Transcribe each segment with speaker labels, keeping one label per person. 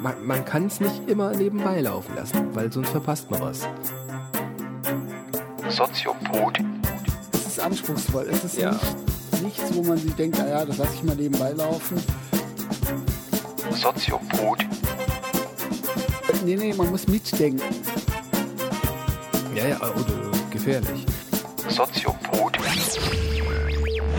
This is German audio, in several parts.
Speaker 1: Man, man kann es nicht immer nebenbei laufen lassen, weil sonst verpasst man was.
Speaker 2: Soziopod.
Speaker 3: Es ist anspruchsvoll. Es ist
Speaker 1: Ja.
Speaker 3: nicht, nichts, wo man sich denkt, ah ja, das lasse ich mal nebenbei laufen.
Speaker 2: Soziopod.
Speaker 3: Nee, nee, man muss mitdenken.
Speaker 1: Ja, ja, oder gefährlich.
Speaker 2: Soziopod.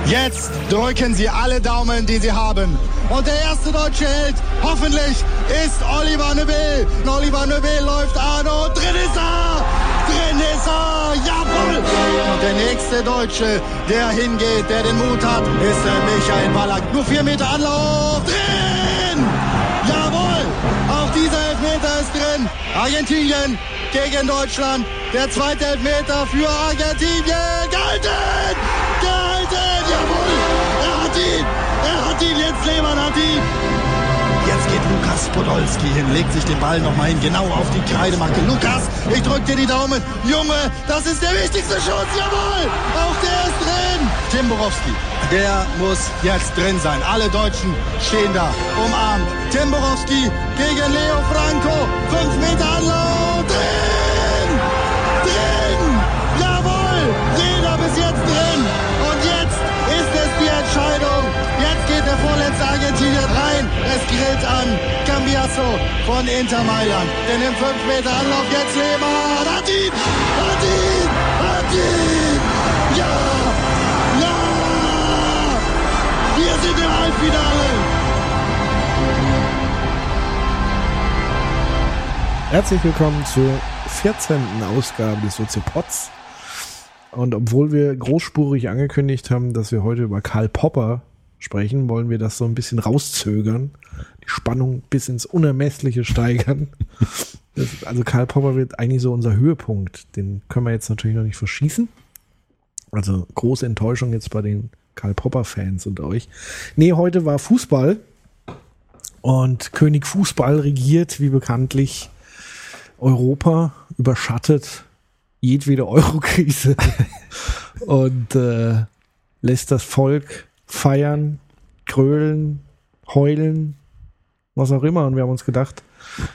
Speaker 4: Jetzt drücken Sie alle Daumen, die Sie haben. Und der erste deutsche Held, hoffentlich, ist Oliver Neuville. Oliver Neuville läuft an und drin ist er! Drin ist er! Jawohl! Und der nächste Deutsche, der hingeht, der den Mut hat, ist der Michael Ballack. Nur vier Meter Anlauf. Drin! Jawohl! Auch dieser Elfmeter ist drin. Argentinien gegen Deutschland. Der zweite Elfmeter für Argentinien. Gehalten! Ihn! Er hat ihn! Jetzt Lehmann hat ihn! Jetzt geht Lukas Podolski hin, legt sich den Ball nochmal hin, genau auf die Kreidematte. Lukas, ich drück dir die Daumen. Junge, das ist der wichtigste Schuss. Jawohl! Auch der ist drin! Tim Borowski, der muss jetzt drin sein. Alle Deutschen stehen da, umarmt. Tim Borowski gegen Leo Franco. Fünf Meter Anlauf. Drin! Vorletzte Argentinier rein. Es grillt an. Cambiasso von Inter Mailand. Der nimmt 5 Meter Anlauf. Jetzt Lehmann. Hat ihn! Hat ihn! Hat ihn! Ja! Ja! Wir sind im Halbfinale!
Speaker 5: Herzlich willkommen zur 14. Ausgabe des Soziopods. Und obwohl wir großspurig angekündigt haben, dass wir heute über Karl Popper sprechen, wollen wir das so ein bisschen rauszögern, die Spannung bis ins Unermessliche steigern. Das, also Karl Popper wird eigentlich so unser Höhepunkt. Den können wir jetzt natürlich noch nicht verschießen. Also große Enttäuschung jetzt bei den Karl Popper-Fans und euch. Nee, heute war Fußball. Und König Fußball regiert, wie bekanntlich, Europa, überschattet jedwede Eurokrise und äh, lässt das Volk feiern, grölen, heulen, was auch immer. Und wir haben uns gedacht,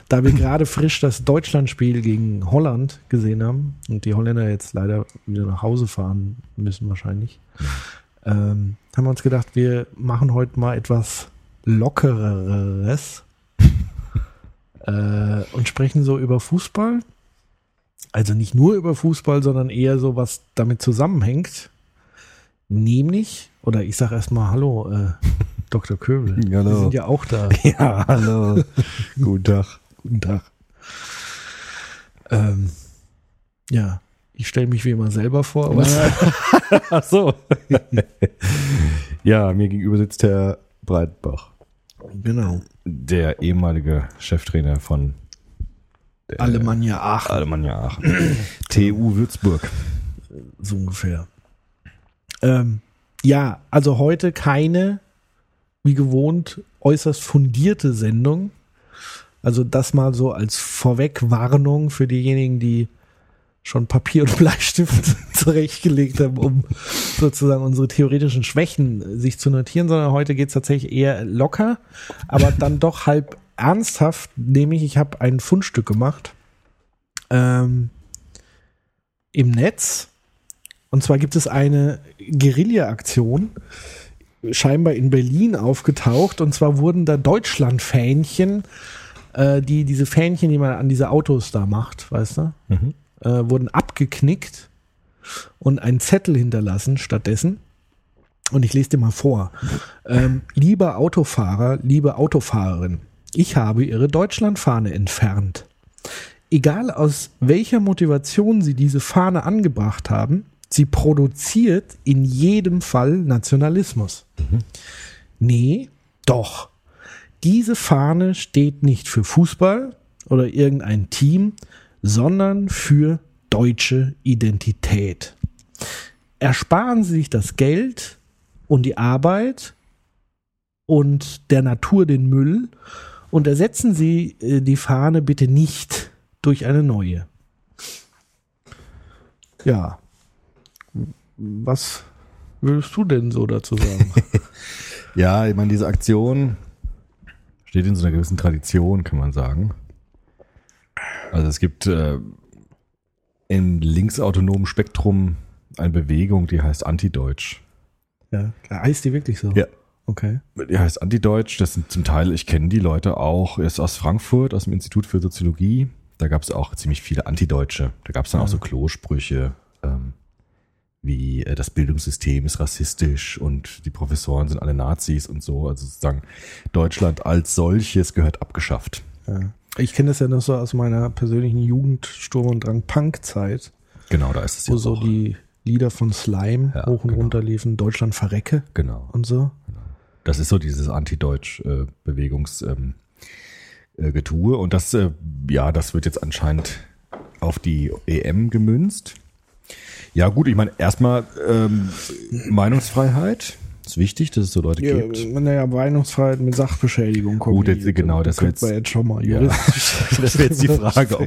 Speaker 5: da wir gerade frisch das Deutschlandspiel gegen Holland gesehen haben und die Holländer jetzt leider wieder nach Hause fahren müssen wahrscheinlich, ähm, haben wir uns gedacht, wir machen heute mal etwas lockereres äh, und sprechen so über Fußball. Also nicht nur über Fußball, sondern eher so, was damit zusammenhängt. Nämlich, oder ich sage erstmal Hallo, äh, Dr. Köbel.
Speaker 6: Hallo.
Speaker 5: Sie sind ja auch da.
Speaker 6: Ja, hallo. Guten Tag.
Speaker 5: Guten Tag. Ähm, ja, ich stelle mich wie immer selber vor, aber
Speaker 6: Ach so. ja, mir gegenüber sitzt Herr Breitbach,
Speaker 5: genau.
Speaker 6: der ehemalige Cheftrainer von der
Speaker 5: Alemannia Aachen,
Speaker 6: Alemannia Aachen. TU Würzburg.
Speaker 5: so ungefähr. Ähm, ja, also heute keine, wie gewohnt, äußerst fundierte Sendung. Also das mal so als Vorwegwarnung für diejenigen, die schon Papier und Bleistift zurechtgelegt haben, um sozusagen unsere theoretischen Schwächen sich zu notieren, sondern heute geht's tatsächlich eher locker, aber dann doch halb ernsthaft, nämlich ich habe ein Fundstück gemacht ähm, im Netz. Und zwar gibt es eine Guerilla-Aktion, scheinbar in Berlin aufgetaucht. Und zwar wurden da Deutschland-Fähnchen, äh, die diese Fähnchen, die man an diese Autos da macht, weißt du,
Speaker 6: Mhm.
Speaker 5: äh, wurden abgeknickt und einen Zettel hinterlassen stattdessen. Und ich lese dir mal vor. Ähm, lieber Autofahrer, liebe Autofahrerin, ich habe Ihre Deutschlandfahne entfernt. Egal aus welcher Motivation Sie diese Fahne angebracht haben, sie produziert in jedem Fall Nationalismus. Nee, doch. Diese Fahne steht nicht für Fußball oder irgendein Team, sondern für deutsche Identität. Ersparen Sie sich das Geld und die Arbeit und der Natur den Müll und ersetzen Sie äh, die Fahne bitte nicht durch eine neue. Ja. Was würdest du denn so dazu sagen?
Speaker 6: Ja, ich meine, diese Aktion steht in so einer gewissen Tradition, kann man sagen. Also es gibt äh, im linksautonomen Spektrum eine Bewegung, die heißt Antideutsch.
Speaker 5: ja, heißt die wirklich so?
Speaker 6: Ja.
Speaker 5: Okay.
Speaker 6: Die heißt Antideutsch, das sind zum Teil, ich kenne die Leute auch, ist aus Frankfurt, aus dem Institut für Soziologie. Da gab es auch ziemlich viele Antideutsche. Da gab es dann auch so Klosprüche, ähm, wie äh, das Bildungssystem ist rassistisch und die Professoren sind alle Nazis und so. Also sozusagen Deutschland als solches gehört abgeschafft.
Speaker 5: Ja. Ich kenne das ja noch so aus meiner persönlichen Jugend, Sturm und Drang Punk-Zeit,
Speaker 6: Genau, da ist es
Speaker 5: wo
Speaker 6: jetzt
Speaker 5: so
Speaker 6: auch.
Speaker 5: die Lieder von Slime
Speaker 6: Ja,
Speaker 5: hoch und
Speaker 6: genau.
Speaker 5: runter liefen, Deutschland verrecke
Speaker 6: Genau.
Speaker 5: und so.
Speaker 6: Das ist so dieses Anti-Deutsch-Bewegungs- ähm, äh. Und das, äh, ja, das wird jetzt anscheinend auf die EM gemünzt. Ja, gut, ich meine, erstmal ähm, Meinungsfreiheit. Ist wichtig, dass es so Leute
Speaker 5: Ja,
Speaker 6: gibt.
Speaker 5: naja, Meinungsfreiheit mit Sachbeschädigung kommt.
Speaker 6: Gut, jetzt- genau, das wird's-
Speaker 5: man jetzt schon mal
Speaker 6: Ja. Das wäre jetzt die Frage, ob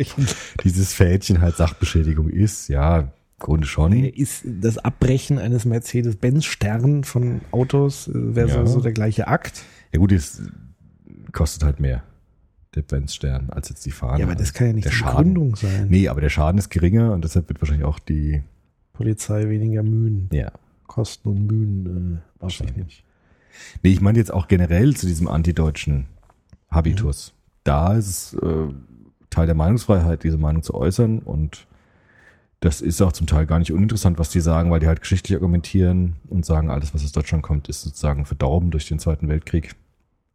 Speaker 6: dieses Fädchen halt Sachbeschädigung ist. Ja, im Grunde schon.
Speaker 5: Ist das Abbrechen eines Mercedes-Benz-Stern von Autos, äh, wäre
Speaker 6: Ja.
Speaker 5: so, so der gleiche Akt?
Speaker 6: Ja gut, es kostet halt mehr, der Benz-Stern, als jetzt die Fahne.
Speaker 5: Ja, aber das kann ja nicht
Speaker 6: der
Speaker 5: die
Speaker 6: Schaden.
Speaker 5: Begründung sein.
Speaker 6: Nee, aber der Schaden ist geringer und deshalb wird wahrscheinlich auch die,
Speaker 5: Polizei weniger Mühen,
Speaker 6: ja,
Speaker 5: Kosten und Mühen äh, nimmt.
Speaker 6: wahrscheinlich. Nee, ich meine jetzt auch generell zu diesem antideutschen Habitus. Da ist es äh, Teil der Meinungsfreiheit, diese Meinung zu äußern und das ist auch zum Teil gar nicht uninteressant, was die sagen, weil die halt geschichtlich argumentieren und sagen, alles, was aus Deutschland kommt, ist sozusagen verdorben durch den Zweiten Weltkrieg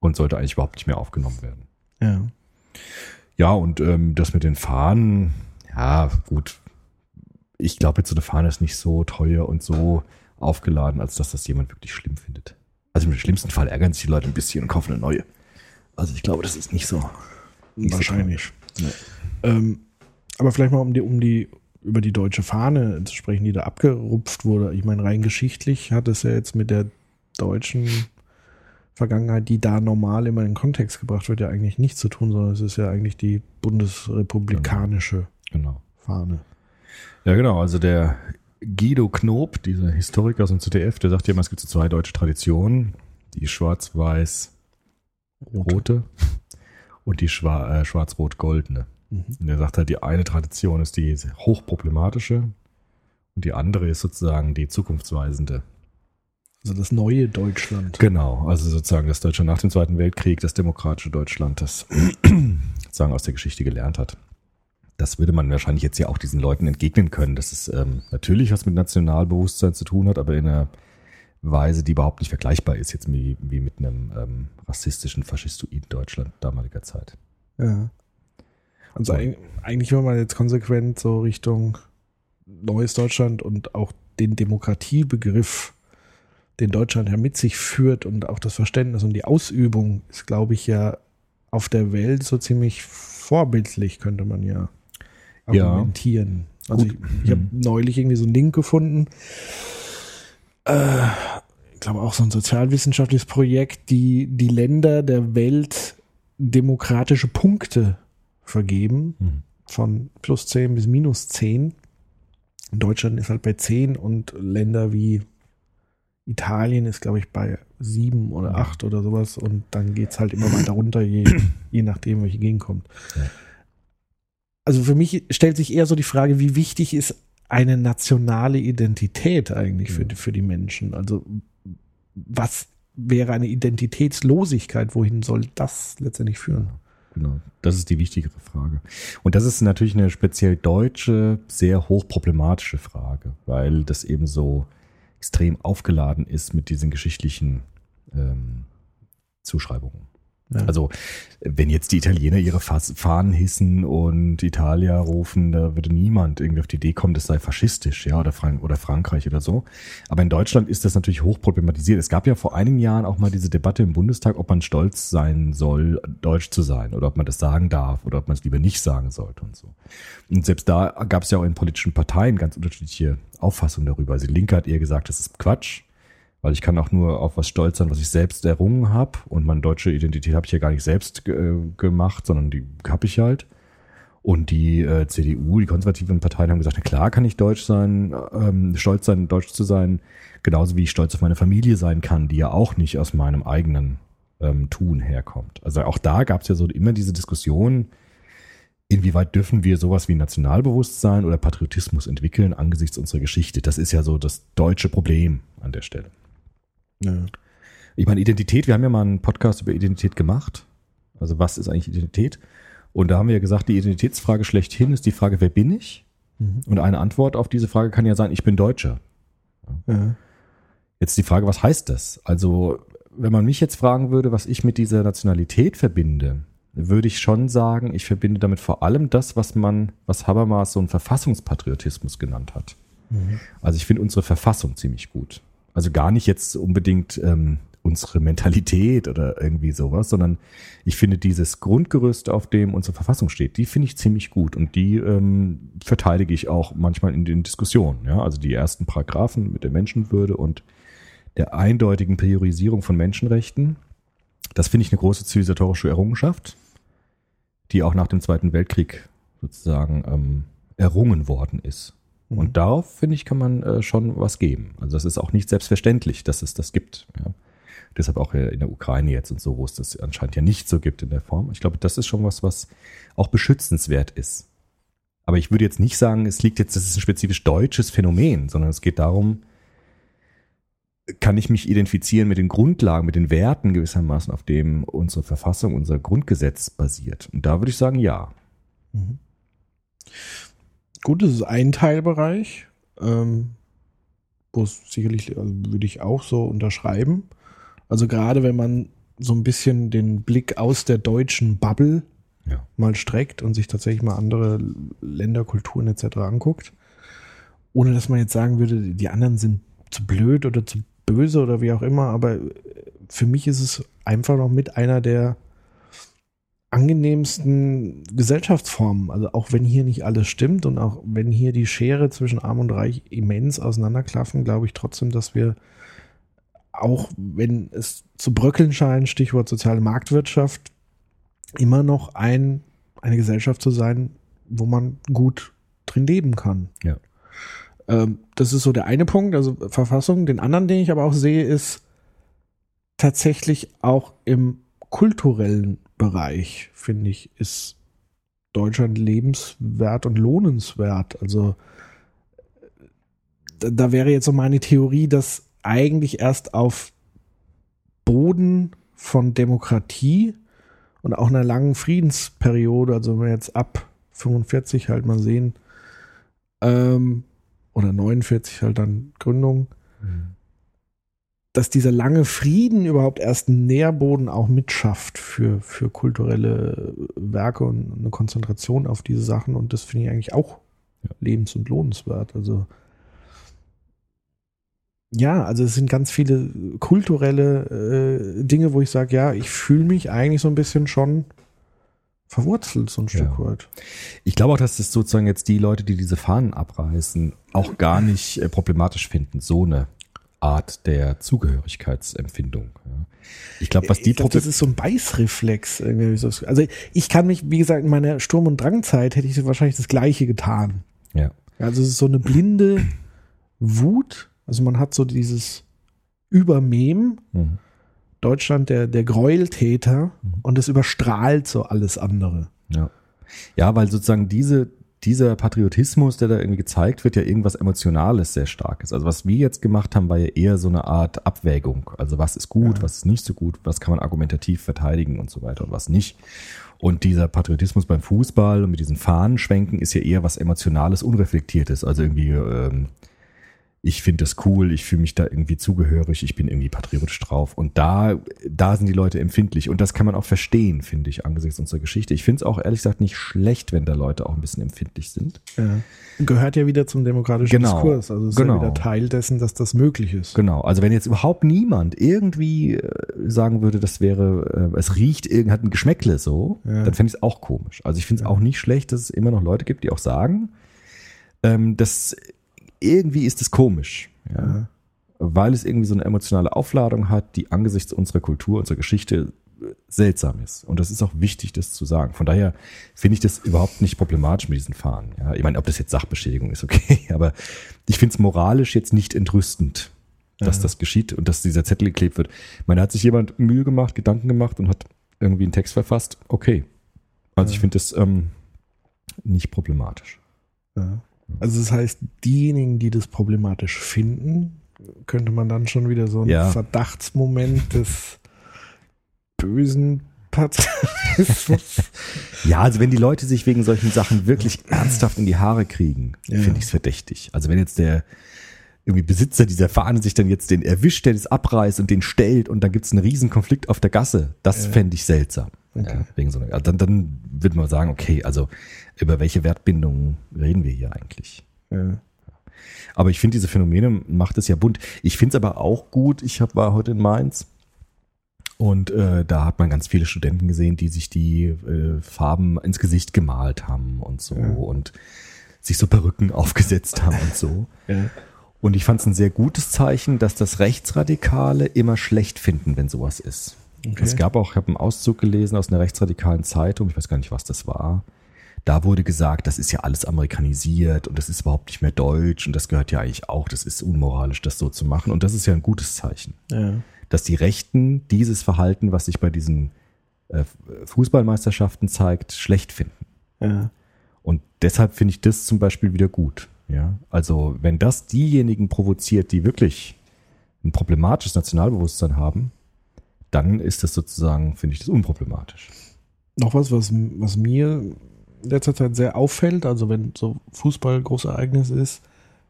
Speaker 6: und sollte eigentlich überhaupt nicht mehr aufgenommen werden.
Speaker 5: Ja.
Speaker 6: Ja, und ähm, das mit den Fahnen, ja, gut. Ich glaube, jetzt so eine Fahne ist nicht so teuer und so aufgeladen, als dass das jemand wirklich schlimm findet. Also im schlimmsten Fall ärgern sich die Leute ein bisschen und kaufen eine neue. Also ich glaube, das ist nicht so. Nicht so
Speaker 5: Wahrscheinlich.
Speaker 6: tragisch.
Speaker 5: Ähm, aber vielleicht mal um die, um die, über die deutsche Fahne zu sprechen, die da abgerupft wurde. Ich meine, rein geschichtlich hat es ja jetzt mit der deutschen Vergangenheit, die da normal immer in den Kontext gebracht wird, ja eigentlich nichts zu tun, sondern es ist ja eigentlich die bundesrepublikanische
Speaker 6: Genau.
Speaker 5: Fahne.
Speaker 6: Ja, genau. Also der Guido Knob, dieser Historiker aus dem ZDF, der sagt ja immer, es gibt so zwei deutsche Traditionen. Die schwarz-weiß-rote und die schwa äh, schwarz-rot-goldene.
Speaker 5: Mhm.
Speaker 6: Und er sagt halt, die eine Tradition ist die hochproblematische und die andere ist sozusagen die zukunftsweisende.
Speaker 5: Also das neue Deutschland.
Speaker 6: Genau, also sozusagen das Deutschland nach dem Zweiten Weltkrieg, das demokratische Deutschland, das sozusagen aus der Geschichte gelernt hat. Das würde man wahrscheinlich jetzt ja auch diesen Leuten entgegnen können, dass es ähm, natürlich was mit Nationalbewusstsein zu tun hat, aber in einer Weise, die überhaupt nicht vergleichbar ist, jetzt wie, wie mit einem ähm, rassistischen, faschistoiden Deutschland damaliger Zeit.
Speaker 5: Ja. Also
Speaker 6: So.
Speaker 5: eig- eigentlich, wenn man jetzt konsequent so Richtung neues Deutschland und auch den Demokratiebegriff, den Deutschland ja mit sich führt und auch das Verständnis und die Ausübung ist, glaube ich, ja auf der Welt so ziemlich vorbildlich, könnte man ja
Speaker 6: Ja.
Speaker 5: argumentieren. Also
Speaker 6: Gut.
Speaker 5: ich, ich habe neulich irgendwie so einen Link gefunden. Äh, ich glaube auch so ein sozialwissenschaftliches Projekt, die die Länder der Welt demokratische Punkte vergeben,
Speaker 6: Mhm.
Speaker 5: von plus 10 bis minus 10. Deutschland ist halt bei 10 und Länder wie Italien ist, glaube ich, bei 7 oder 8 oder sowas und dann geht's halt immer weiter runter, je, je nachdem, welche Gegend kommt.
Speaker 6: Ja.
Speaker 5: Also für mich stellt sich eher so die Frage, wie wichtig ist eine nationale Identität eigentlich für, die- für die Menschen? Also was wäre eine Identitätslosigkeit? Wohin soll das letztendlich führen?
Speaker 6: Genau, das ist die wichtigere Frage. Und das ist natürlich eine speziell deutsche, sehr hochproblematische Frage, weil das eben so extrem aufgeladen ist mit diesen geschichtlichen ähm, Zuschreibungen.
Speaker 5: Ja.
Speaker 6: Also wenn jetzt die Italiener ihre Fahnen hissen und Italia rufen, da würde niemand irgendwie auf die Idee kommen, das sei faschistisch, ja, oder, Frank oder Frankreich oder so. Aber in Deutschland ist das natürlich hochproblematisiert. Es gab ja vor einigen Jahren auch mal diese Debatte im Bundestag, ob man stolz sein soll, deutsch zu sein, oder ob man das sagen darf, oder ob man es lieber nicht sagen sollte und so. Und selbst da gab es ja auch in politischen Parteien ganz unterschiedliche Auffassungen darüber. Also die Linke hat eher gesagt, das ist Quatsch, weil ich kann auch nur auf was stolz sein, was ich selbst errungen habe. Und meine deutsche Identität habe ich ja gar nicht selbst ge gemacht, sondern die habe ich halt. Und die äh, CDU, die konservativen Parteien haben gesagt, na klar kann ich deutsch sein, ähm, stolz sein, deutsch zu sein, genauso wie ich stolz auf meine Familie sein kann, die ja auch nicht aus meinem eigenen ähm, Tun herkommt. Also auch da gab es ja so immer diese Diskussion, inwieweit dürfen wir sowas wie Nationalbewusstsein oder Patriotismus entwickeln angesichts unserer Geschichte. Das ist ja so das deutsche Problem an der Stelle.
Speaker 5: Ja.
Speaker 6: Ich meine, Identität, wir haben ja mal einen Podcast über Identität gemacht. Also was ist eigentlich Identität? Und da haben wir ja gesagt, die Identitätsfrage schlechthin ist die Frage, wer bin ich? Und eine Antwort auf diese Frage kann ja sein, ich bin Deutscher.
Speaker 5: Ja.
Speaker 6: Jetzt die Frage, was heißt das? Also, wenn man mich jetzt fragen würde, was ich mit dieser Nationalität verbinde, würde ich schon sagen, ich verbinde damit vor allem das, was man, was Habermas so einen Verfassungspatriotismus genannt hat. Also ich finde unsere Verfassung ziemlich gut. Also gar nicht jetzt unbedingt ähm, unsere Mentalität oder irgendwie sowas, sondern ich finde dieses Grundgerüst, auf dem unsere Verfassung steht, die finde ich ziemlich gut und die ähm, verteidige ich auch manchmal in den Diskussionen. Ja? Also die ersten Paragraphen mit der Menschenwürde und der eindeutigen Priorisierung von Menschenrechten, das finde ich eine große zivilisatorische Errungenschaft, die auch nach dem Zweiten Weltkrieg sozusagen ähm, errungen worden ist. Und darauf, finde ich, kann man äh, schon was geben. Also das ist auch nicht selbstverständlich, dass es das gibt. Ja. Deshalb auch in der Ukraine jetzt und so, wo es das anscheinend ja nicht so gibt in der Form. Ich glaube, das ist schon was, was auch beschützenswert ist. Aber ich würde jetzt nicht sagen, es liegt jetzt, das ist ein spezifisch deutsches Phänomen, sondern es geht darum, kann ich mich identifizieren mit den Grundlagen, mit den Werten gewissermaßen, auf dem unsere Verfassung, unser Grundgesetz basiert. Und da würde ich sagen, ja.
Speaker 5: Gut, das ist ein Teilbereich, ähm, wo es sicherlich, also würde ich auch so unterschreiben. Also gerade wenn man so ein bisschen den Blick aus der deutschen Bubble
Speaker 6: Ja.
Speaker 5: mal streckt und sich tatsächlich mal andere Länder, Kulturen etc. anguckt, ohne dass man jetzt sagen würde, die anderen sind zu blöd oder zu böse oder wie auch immer, aber für mich ist es einfach noch mit einer der angenehmsten Gesellschaftsformen. Also auch wenn hier nicht alles stimmt und auch wenn hier die Schere zwischen Arm und Reich immens auseinanderklaffen, glaube ich trotzdem, dass wir auch wenn es zu bröckeln scheint, Stichwort soziale Marktwirtschaft, immer noch ein, eine Gesellschaft zu sein, wo man gut drin leben kann.
Speaker 6: Ja.
Speaker 5: Ähm, das ist so der eine Punkt, also Verfassung. Den anderen, den ich aber auch sehe, ist tatsächlich auch im kulturellen Bereich, finde ich, ist Deutschland lebenswert und lohnenswert. Also da, da wäre jetzt so meine Theorie, dass eigentlich erst auf Boden von Demokratie und auch einer langen Friedensperiode, also wenn wir jetzt ab 45 halt mal sehen, ähm, oder 49 halt dann Gründung, dass dieser lange Frieden überhaupt erst einen Nährboden auch mitschafft für, für kulturelle Werke und eine Konzentration auf diese Sachen. Und das finde ich eigentlich auch lebens- und lohnenswert. Also ja, also es sind ganz viele kulturelle äh, Dinge, wo ich sage, ja, ich fühle mich eigentlich so ein bisschen schon verwurzelt, so ein Stück
Speaker 6: Ja.
Speaker 5: weit.
Speaker 6: Ich glaube auch, dass das sozusagen jetzt die Leute, die diese Fahnen abreißen, auch gar nicht äh, problematisch finden, so eine Art der Zugehörigkeitsempfindung. Ich glaube, was die
Speaker 5: ich glaub, das ist so ein Beißreflex. irgendwie, Also ich kann mich, wie gesagt, in meiner Sturm- und Drangzeit hätte ich wahrscheinlich das Gleiche getan.
Speaker 6: ja.
Speaker 5: Also es ist so eine blinde Wut. Also man hat so dieses Übermem,
Speaker 6: Mhm.
Speaker 5: Deutschland der, der Gräueltäter und es überstrahlt so alles andere.
Speaker 6: Ja. Ja, weil sozusagen diese, dieser Patriotismus, der da irgendwie gezeigt wird, ja irgendwas Emotionales sehr stark ist. Also was wir jetzt gemacht haben, war ja eher so eine Art Abwägung. Also was ist gut, was ist nicht so gut, was kann man argumentativ verteidigen und so weiter und was nicht. Und dieser Patriotismus beim Fußball und mit diesen Fahnenschwenken ist ja eher was Emotionales, Unreflektiertes. Also irgendwie, ähm, ich finde das cool, ich fühle mich da irgendwie zugehörig, ich bin irgendwie patriotisch drauf. Und da, da sind die Leute empfindlich. Und das kann man auch verstehen, finde ich, angesichts unserer Geschichte. Ich finde es auch ehrlich gesagt nicht schlecht, wenn da Leute auch ein bisschen empfindlich sind.
Speaker 5: Ja. Gehört ja wieder zum demokratischen
Speaker 6: Genau.
Speaker 5: Diskurs. Also es ist
Speaker 6: Genau.
Speaker 5: ja wieder Teil dessen, dass das möglich ist.
Speaker 6: Genau. Also wenn jetzt überhaupt niemand irgendwie äh, sagen würde, das wäre, äh, es riecht, irgend hat ein Geschmäckle so,
Speaker 5: Ja.
Speaker 6: dann fände ich es auch komisch. Also ich finde es auch nicht schlecht, dass es immer noch Leute gibt, die auch sagen, ähm, dass irgendwie ist es komisch. Ja.
Speaker 5: Ja.
Speaker 6: Weil es irgendwie so eine emotionale Aufladung hat, die angesichts unserer Kultur, unserer Geschichte äh, seltsam ist. Und das ist auch wichtig, das zu sagen. Von daher finde ich das überhaupt nicht problematisch mit diesen Fahnen. Ja, ich meine, ob das jetzt Sachbeschädigung ist, okay, aber ich finde es moralisch jetzt nicht entrüstend, dass
Speaker 5: Ja.
Speaker 6: das geschieht und dass dieser Zettel geklebt wird. Ich meine, da hat sich jemand Mühe gemacht, Gedanken gemacht und hat irgendwie einen Text verfasst. Okay. Also ich finde das ähm, nicht problematisch.
Speaker 5: Ja. Also das heißt, diejenigen, die das problematisch finden, könnte man dann schon wieder so einen
Speaker 6: Ja.
Speaker 5: Verdachtsmoment des bösen Patriotismus.
Speaker 6: Ja, also wenn die Leute sich wegen solchen Sachen wirklich ernsthaft in die Haare kriegen,
Speaker 5: Ja.
Speaker 6: finde ich es verdächtig. Also wenn jetzt der irgendwie Besitzer dieser Fahne sich dann jetzt den erwischt, der das abreißt und den stellt und dann gibt es einen riesen Konflikt auf der Gasse, das
Speaker 5: Ja.
Speaker 6: fände ich seltsam.
Speaker 5: Okay.
Speaker 6: Ja, wegen so einer, also dann, dann würde man sagen, okay, also über welche Wertbindungen reden wir hier eigentlich?
Speaker 5: ja.
Speaker 6: Aber ich finde, diese Phänomene macht es ja bunt. Ich finde es aber auch gut. Ich hab, war heute in Mainz und äh, da hat man ganz viele Studenten gesehen, die sich die äh, Farben ins Gesicht gemalt haben und so
Speaker 5: Ja.
Speaker 6: und sich so Perücken aufgesetzt haben und so.
Speaker 5: Ja.
Speaker 6: Und ich fand es ein sehr gutes Zeichen, dass das Rechtsradikale immer schlecht finden, wenn sowas ist.
Speaker 5: Okay.
Speaker 6: Es gab auch, ich habe einen Auszug gelesen aus einer rechtsradikalen Zeitung, ich weiß gar nicht, was das war. Da wurde gesagt, das ist ja alles amerikanisiert und das ist überhaupt nicht mehr deutsch und das gehört ja eigentlich auch, das ist unmoralisch, das so zu machen. Und das ist ja ein gutes Zeichen,
Speaker 5: Ja.
Speaker 6: dass die Rechten dieses Verhalten, was sich bei diesen äh, Fußballmeisterschaften zeigt, schlecht finden.
Speaker 5: Ja.
Speaker 6: Und deshalb finde ich das zum Beispiel wieder gut. Ja, also wenn das diejenigen provoziert, die wirklich ein problematisches Nationalbewusstsein haben, dann ist das sozusagen, finde ich das unproblematisch.
Speaker 5: Noch was, was, was mir in letzter Zeit sehr auffällt, also wenn so Fußball Großereignis ist,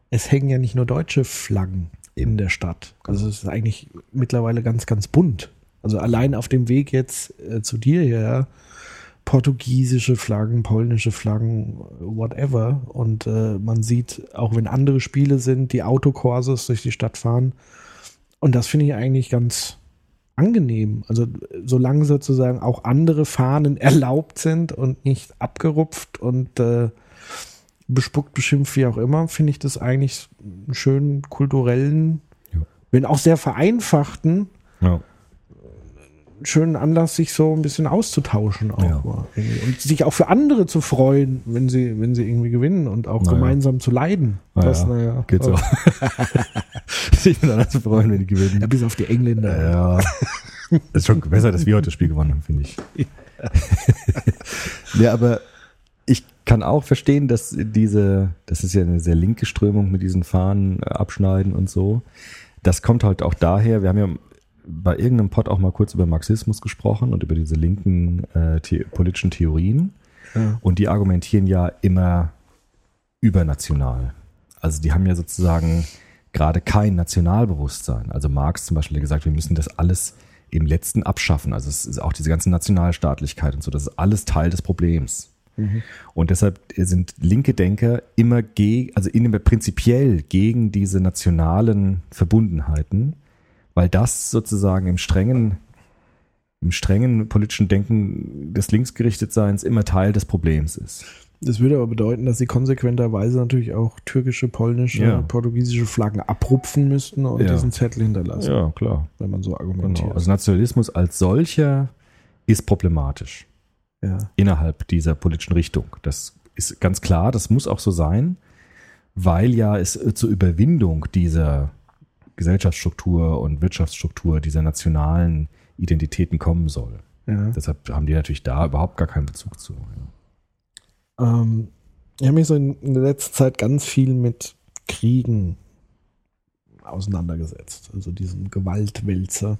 Speaker 5: es hängen ja nicht nur deutsche Flaggen in der Stadt. Also es ist eigentlich mittlerweile ganz, ganz bunt. Also allein auf dem Weg jetzt äh, zu dir her, portugiesische Flaggen, polnische Flaggen, whatever. Und äh, man sieht, auch wenn andere Spiele sind, die Autokorsos durch die Stadt fahren. Und das finde ich eigentlich ganz angenehm. Also solange sozusagen auch andere Fahnen erlaubt sind und nicht abgerupft und äh, bespuckt, beschimpft, wie auch immer, finde ich das eigentlich einen schönen kulturellen,
Speaker 6: Ja.
Speaker 5: wenn auch sehr vereinfachten,
Speaker 6: Ja.
Speaker 5: Schönen Anlass, sich so ein bisschen auszutauschen auch
Speaker 6: Ja.
Speaker 5: und sich auch für andere zu freuen, wenn sie, wenn sie irgendwie gewinnen und auch
Speaker 6: Na ja.
Speaker 5: gemeinsam zu leiden.
Speaker 6: Na
Speaker 5: Das,
Speaker 6: ja,
Speaker 5: naja,
Speaker 6: Geht so. ich bin dann zu freuen, wenn die gewinnen.
Speaker 5: Ja, bis auf die Engländer.
Speaker 6: Ja. Das ist schon besser, dass wir heute das Spiel gewonnen haben, finde ich. ja, aber ich kann auch verstehen, dass diese, das ist ja eine sehr linke Strömung mit diesen Fahnen äh, abschneiden und so. Das kommt halt auch daher, wir haben ja bei irgendeinem Pod auch mal kurz über Marxismus gesprochen und über diese linken äh, the politischen Theorien.
Speaker 5: Ja.
Speaker 6: Und die argumentieren ja immer übernational. Also die haben ja sozusagen gerade kein Nationalbewusstsein. Also Marx zum Beispiel hat gesagt, wir müssen das alles im letzten abschaffen. Also es ist auch diese ganze Nationalstaatlichkeit und so, das ist alles Teil des Problems. Und deshalb sind linke Denker immer gegen, also in, prinzipiell gegen diese nationalen Verbundenheiten, weil das sozusagen im strengen, im strengen politischen Denken des Linksgerichtetseins immer Teil des Problems ist.
Speaker 5: Das würde aber bedeuten, dass sie konsequenterweise natürlich auch türkische, polnische,
Speaker 6: Ja.
Speaker 5: portugiesische Flaggen abrupfen müssten und
Speaker 6: Ja.
Speaker 5: diesen Zettel hinterlassen,
Speaker 6: Ja, klar.
Speaker 5: wenn man so argumentiert.
Speaker 6: Genau. Also Nationalismus als solcher ist problematisch
Speaker 5: ja.
Speaker 6: innerhalb dieser politischen Richtung. Das ist ganz klar, das muss auch so sein, weil ja es zur Überwindung dieser Gesellschaftsstruktur und Wirtschaftsstruktur dieser nationalen Identitäten kommen soll.
Speaker 5: Ja.
Speaker 6: Deshalb haben die natürlich da überhaupt gar keinen Bezug zu. Ja.
Speaker 5: Ähm, ich habe mich so in, in der letzten Zeit ganz viel mit Kriegen auseinandergesetzt. Also diesen Gewaltwälzer.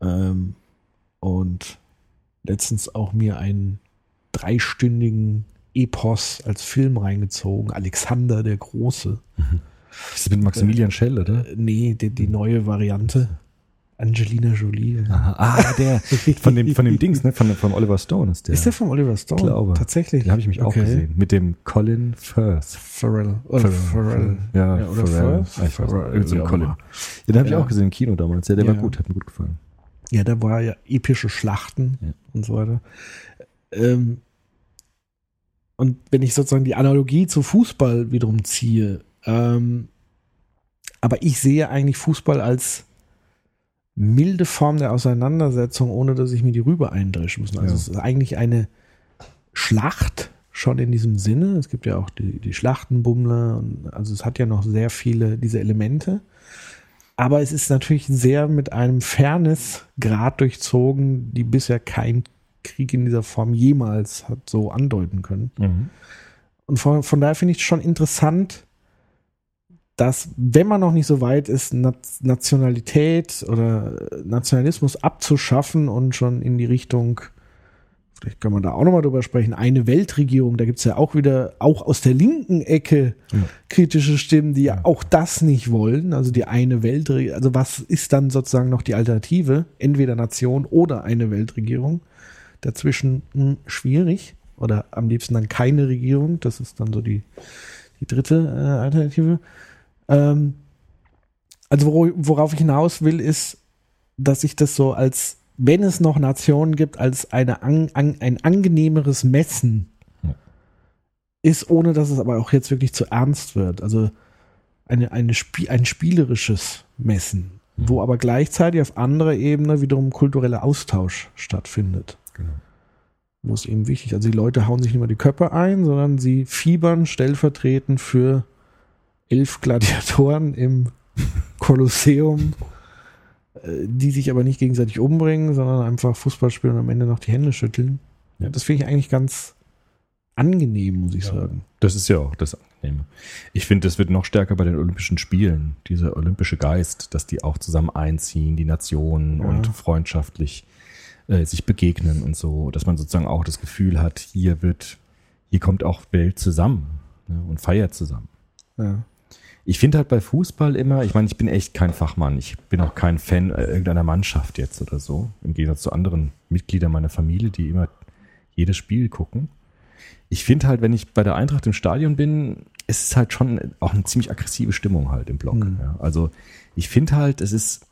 Speaker 5: Ähm, und letztens auch mir einen dreistündigen Epos als Film reingezogen. Alexander der Große.
Speaker 6: Das ist mit Maximilian Schell, oder?
Speaker 5: Äh, nee, die, die neue Variante. Angelina Jolie.
Speaker 6: Aha. Ah, der von dem, von dem Dings, ne? Von, von Oliver Stone ist der.
Speaker 5: Ist der von Oliver Stone?
Speaker 6: glaube.
Speaker 5: Tatsächlich.
Speaker 6: Den habe ich mich auch
Speaker 5: Okay.
Speaker 6: gesehen. Mit dem Colin Firth.
Speaker 5: Farrell. Oder Farrell.
Speaker 6: Ja,
Speaker 5: Ja, oder
Speaker 6: Farrell.
Speaker 5: Firth?
Speaker 6: Ah, ich.
Speaker 5: Farrell,
Speaker 6: Irgend so ein
Speaker 5: auch
Speaker 6: Colin.
Speaker 5: immer.
Speaker 6: Den habe ich
Speaker 5: Ja.
Speaker 6: auch gesehen im Kino damals. Ja, der
Speaker 5: Ja.
Speaker 6: war gut, hat mir gut gefallen.
Speaker 5: Ja, da war ja epische Schlachten
Speaker 6: Ja.
Speaker 5: und so weiter. Ähm, und wenn ich sozusagen die Analogie zu Fußball wiederum ziehe, ähm, aber ich sehe eigentlich Fußball als milde Form der Auseinandersetzung, ohne dass ich mir die Rübe eindreschen muss. Also
Speaker 6: Ja.
Speaker 5: es ist eigentlich eine Schlacht schon in diesem Sinne. Es gibt ja auch die, die Schlachtenbummler. Und, also es hat ja noch sehr viele diese Elemente. Aber es ist natürlich sehr mit einem Fairness-Grad durchzogen, die bisher kein Krieg in dieser Form jemals hat so andeuten können.
Speaker 6: Mhm.
Speaker 5: Und von, von daher finde ich es schon interessant, dass, wenn man noch nicht so weit ist, Na- Nationalität oder Nationalismus abzuschaffen und schon in die Richtung, vielleicht können wir da auch nochmal drüber sprechen, eine Weltregierung, da gibt es ja auch wieder, auch aus der linken Ecke kritische Stimmen, die ja auch das nicht wollen, also die eine Weltregierung, also was ist dann sozusagen noch die Alternative? Entweder Nation oder eine Weltregierung. Dazwischen hm, schwierig oder am liebsten dann keine Regierung, das ist dann so die, die dritte äh, Alternative. Ähm, also wor worauf ich hinaus will, ist, dass ich das so als, wenn es noch Nationen gibt, als eine an, an, ein angenehmeres Messen
Speaker 6: Ja.
Speaker 5: ist, ohne dass es aber auch jetzt wirklich zu ernst wird. Also eine, eine Spie ein spielerisches Messen, wo aber gleichzeitig auf anderer Ebene wiederum kultureller Austausch stattfindet.
Speaker 6: Genau.
Speaker 5: Wo es eben wichtig Also die Leute hauen sich nicht mehr die Köpfe ein, sondern sie fiebern stellvertretend für elf Gladiatoren im Kolosseum, äh, die sich aber nicht gegenseitig umbringen, sondern einfach Fußball spielen und am Ende noch die Hände schütteln.
Speaker 6: Ja.
Speaker 5: Das finde ich eigentlich ganz angenehm, muss ich
Speaker 6: Ja.
Speaker 5: sagen.
Speaker 6: Das ist ja auch das Angenehme. Ich finde, das wird noch stärker bei den Olympischen Spielen, dieser olympische Geist, dass die auch zusammen einziehen, die Nationen
Speaker 5: Ja.
Speaker 6: und freundschaftlich äh, sich begegnen und so, dass man sozusagen auch das Gefühl hat, hier wird, hier kommt auch Welt zusammen ne, und feiert zusammen.
Speaker 5: Ja.
Speaker 6: Ich finde halt bei Fußball immer, ich meine, ich bin echt kein Fachmann, ich bin auch kein Fan äh, irgendeiner Mannschaft jetzt oder so, im Gegensatz zu anderen Mitgliedern meiner Familie, die immer jedes Spiel gucken. Ich finde halt, wenn ich bei der Eintracht im Stadion bin, ist es halt schon auch eine ziemlich aggressive Stimmung halt im Block.
Speaker 5: Mhm.
Speaker 6: Ja. Also ich finde halt, es ist,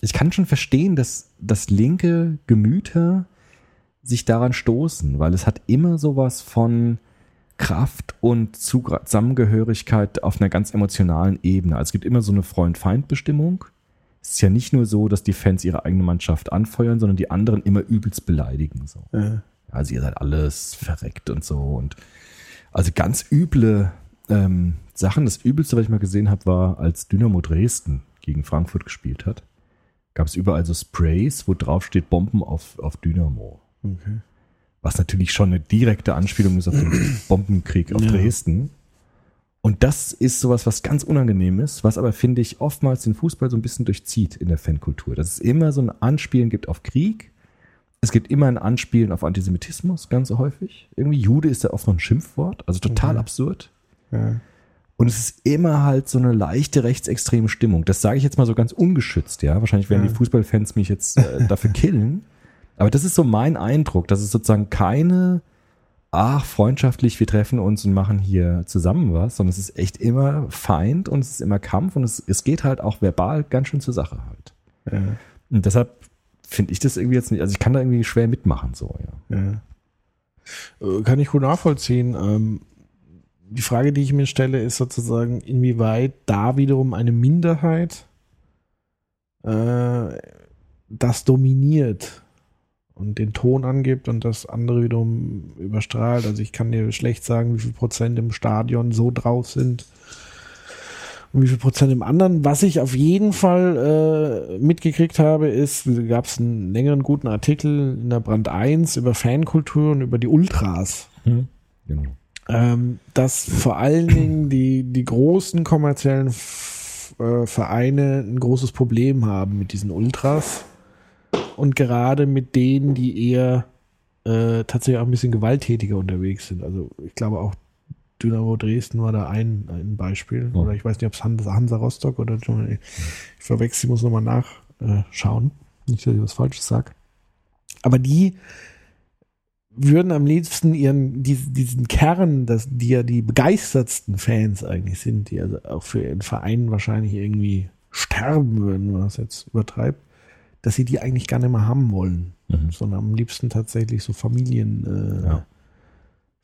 Speaker 6: ich kann schon verstehen, dass, dass linke Gemüter sich daran stoßen, weil es hat immer sowas von Kraft und Zusammengehörigkeit auf einer ganz emotionalen Ebene. Also es gibt immer so eine Freund-Feind-Bestimmung. Es ist ja nicht nur so, dass die Fans ihre eigene Mannschaft anfeuern, sondern die anderen immer übelst beleidigen. So.
Speaker 5: Ja.
Speaker 6: Also ihr seid alles verreckt und so. Und also ganz üble ähm, Sachen. Das Übelste, was ich mal gesehen habe, war, als Dynamo Dresden gegen Frankfurt gespielt hat, gab es überall so Sprays, wo drauf steht Bomben auf, auf Dynamo.
Speaker 5: Okay.
Speaker 6: Was natürlich schon eine direkte Anspielung ist auf den Bombenkrieg auf
Speaker 5: Ja.
Speaker 6: Dresden. Und das ist sowas, was ganz unangenehm ist, was aber, finde ich, oftmals den Fußball so ein bisschen durchzieht in der Fankultur. Dass es immer so ein Anspielen gibt auf Krieg. Es gibt immer ein Anspielen auf Antisemitismus, ganz häufig. Irgendwie Jude ist ja oft noch ein Schimpfwort, also total
Speaker 5: Okay.
Speaker 6: absurd.
Speaker 5: Ja.
Speaker 6: Und es ist immer halt so eine leichte rechtsextreme Stimmung. Das sage ich jetzt mal so ganz ungeschützt, ja. Wahrscheinlich werden
Speaker 5: Ja.
Speaker 6: die Fußballfans mich jetzt äh, dafür killen. Aber das ist so mein Eindruck, dass es sozusagen keine, ach, freundschaftlich, wir treffen uns und machen hier zusammen was, sondern es ist echt immer Feind und es ist immer Kampf und es, es geht halt auch verbal ganz schön zur Sache halt.
Speaker 5: Ja.
Speaker 6: Und deshalb finde ich das irgendwie jetzt nicht, also ich kann da irgendwie schwer mitmachen, so, ja.
Speaker 5: Ja. Äh, Kann ich gut nachvollziehen. Ähm, die Frage, die ich mir stelle, ist sozusagen, inwieweit da wiederum eine Minderheit äh, das dominiert und den Ton angibt und das andere wiederum überstrahlt. Also ich kann dir schlecht sagen, wie viel Prozent im Stadion so drauf sind und wie viel Prozent im anderen. Was ich auf jeden Fall äh, mitgekriegt habe, ist, gab es einen längeren guten Artikel in der Brand 1 über Fankultur und über die Ultras.
Speaker 6: Genau.
Speaker 5: Ähm, dass vor allen Dingen die, die großen kommerziellen F äh, Vereine ein großes Problem haben mit diesen Ultras. Und gerade mit denen, die eher äh, tatsächlich auch ein bisschen gewalttätiger unterwegs sind. Also ich glaube auch Dynamo Dresden war da ein, ein Beispiel. Oder ich weiß nicht, ob es Hansa, Hansa Rostock oder ich verwechsel, ich muss nochmal nachschauen. Nicht, dass ich was Falsches sage. Aber die würden am liebsten ihren, diesen, diesen Kern, das, die ja die begeistertsten Fans eigentlich sind, die also auch für ihren Verein wahrscheinlich irgendwie sterben würden, wenn man das jetzt übertreibt, dass sie die eigentlich gar nicht mehr haben wollen,
Speaker 6: Mhm.
Speaker 5: sondern am liebsten tatsächlich so Familien äh,
Speaker 6: Ja.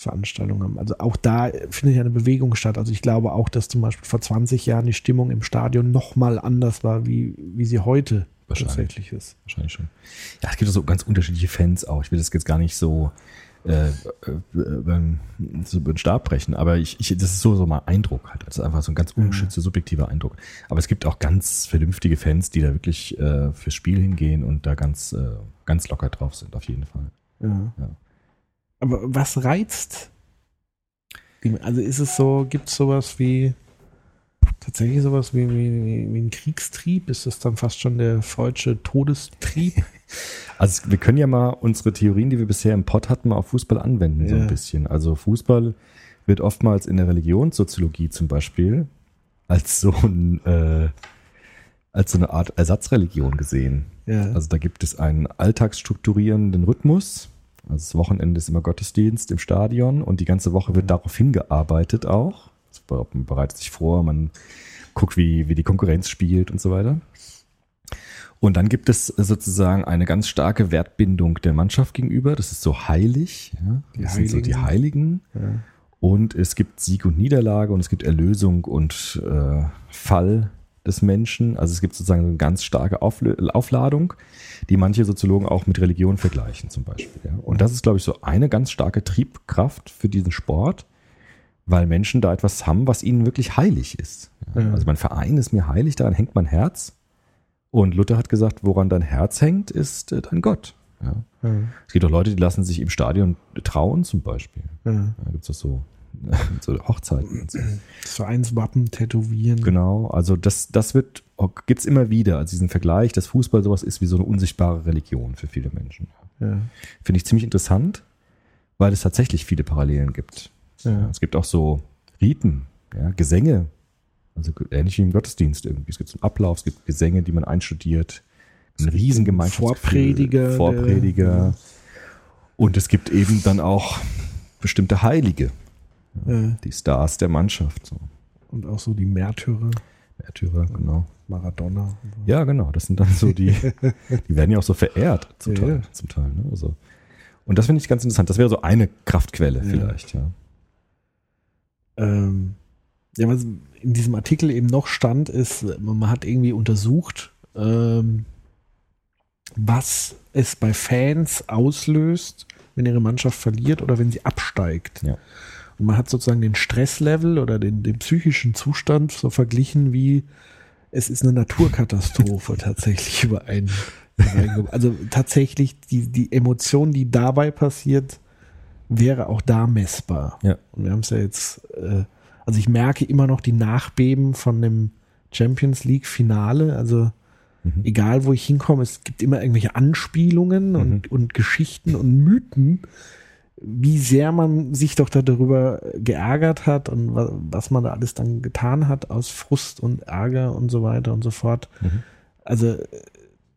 Speaker 5: Haben. Also auch da findet ja eine Bewegung statt. Also ich glaube auch, dass zum Beispiel vor 20 Jahren die Stimmung im Stadion noch mal anders war, wie, wie sie heute
Speaker 6: Wahrscheinlich.
Speaker 5: tatsächlich ist.
Speaker 6: Wahrscheinlich schon. Ja, es gibt so ganz unterschiedliche Fans auch. Ich will das jetzt gar nicht so, äh, äh, äh, so den Stab brechen, aber ich, ich, das ist so, so mal Eindruck halt. Das ist einfach so ein ganz ungeschützter, subjektiver Eindruck. Aber es gibt auch ganz vernünftige Fans, die da wirklich äh, fürs Spiel hingehen und da ganz, äh, ganz locker drauf sind, auf jeden Fall.
Speaker 5: Ja.
Speaker 6: Ja.
Speaker 5: Aber was reizt? Also ist es so, gibt es sowas wie tatsächlich sowas wie, wie, wie, ein Kriegstrieb? Ist das dann fast schon der freudsche Todestrieb?
Speaker 6: Also wir können ja mal unsere Theorien, die wir bisher im Pod hatten, mal auf Fußball anwenden, so
Speaker 5: Ja.
Speaker 6: ein bisschen. Also Fußball wird oftmals in der Religionssoziologie zum Beispiel als so ein äh, als so eine Art Ersatzreligion gesehen.
Speaker 5: Ja.
Speaker 6: Also da gibt es einen alltagsstrukturierenden Rhythmus. Also das Wochenende ist immer Gottesdienst im Stadion und die ganze Woche wird darauf hingearbeitet auch. Man bereitet sich vor, man guckt, wie, wie die Konkurrenz spielt und so weiter. Und dann gibt es sozusagen eine ganz starke Wertbindung der Mannschaft gegenüber. Das ist so heilig. Ja? Das sind so die
Speaker 5: Heiligen.
Speaker 6: Heiligen. Und es gibt Sieg und Niederlage und es gibt Erlösung und äh, Fall des Menschen. Also es gibt sozusagen eine ganz starke Auflö- Aufladung, die manche Soziologen auch mit Religion vergleichen zum Beispiel. Ja. Und das ist, glaube ich, so eine ganz starke Triebkraft für diesen Sport, weil Menschen da etwas haben, was ihnen wirklich heilig ist. Ja. Also mein Verein ist mir heilig, daran hängt mein Herz. Und Luther hat gesagt, woran dein Herz hängt, ist äh, dein Gott. Ja.
Speaker 5: Ja.
Speaker 6: Es gibt auch Leute, die lassen sich im Stadion trauen zum Beispiel.
Speaker 5: Ja.
Speaker 6: Da gibt es das so, so Hochzeiten und so.
Speaker 5: Das Vereinswappen tätowieren.
Speaker 6: Genau, also das, das wird, gibt's immer wieder, also diesen Vergleich, dass Fußball sowas ist wie so eine unsichtbare Religion für viele Menschen.
Speaker 5: Ja.
Speaker 6: Finde ich ziemlich interessant, weil es tatsächlich viele Parallelen gibt.
Speaker 5: Ja.
Speaker 6: Es gibt auch so Riten, ja, Gesänge, also ähnlich wie im Gottesdienst irgendwie. Es gibt so einen Ablauf, es gibt Gesänge, die man einstudiert, eine Riesengemeinschaft.
Speaker 5: Vorprediger,
Speaker 6: Vorprediger. Und es gibt eben dann auch bestimmte Heilige,
Speaker 5: Ja.
Speaker 6: die Stars der Mannschaft. So.
Speaker 5: Und auch so die Märtyrer,
Speaker 6: Märtyrer, genau.
Speaker 5: Maradona.
Speaker 6: Ja, genau. Das sind dann so die, die werden ja auch so verehrt zum Teil.
Speaker 5: ja.
Speaker 6: Zum Teil ne? also, und das finde ich ganz interessant. Das wäre so eine Kraftquelle
Speaker 5: Ja.
Speaker 6: vielleicht, ja.
Speaker 5: Ähm, ja, was in diesem Artikel eben noch stand, ist, man hat irgendwie untersucht, ähm, was es bei Fans auslöst, wenn ihre Mannschaft verliert oder wenn sie absteigt.
Speaker 6: Ja.
Speaker 5: Und man hat sozusagen den Stresslevel oder den, den psychischen Zustand so verglichen wie es ist eine Naturkatastrophe tatsächlich über einen. Also tatsächlich die, die Emotion, die dabei passiert, wäre auch da messbar.
Speaker 6: Ja.
Speaker 5: Und wir haben es ja jetzt, äh, also ich merke immer noch die Nachbeben von dem Champions League Finale. Also
Speaker 6: Mhm.
Speaker 5: egal wo ich hinkomme, es gibt immer irgendwelche Anspielungen und, und Geschichten und Mythen, wie sehr man sich doch da darüber geärgert hat und wa- was man da alles dann getan hat aus Frust und Ärger und so weiter und so fort.
Speaker 6: Mhm.
Speaker 5: Also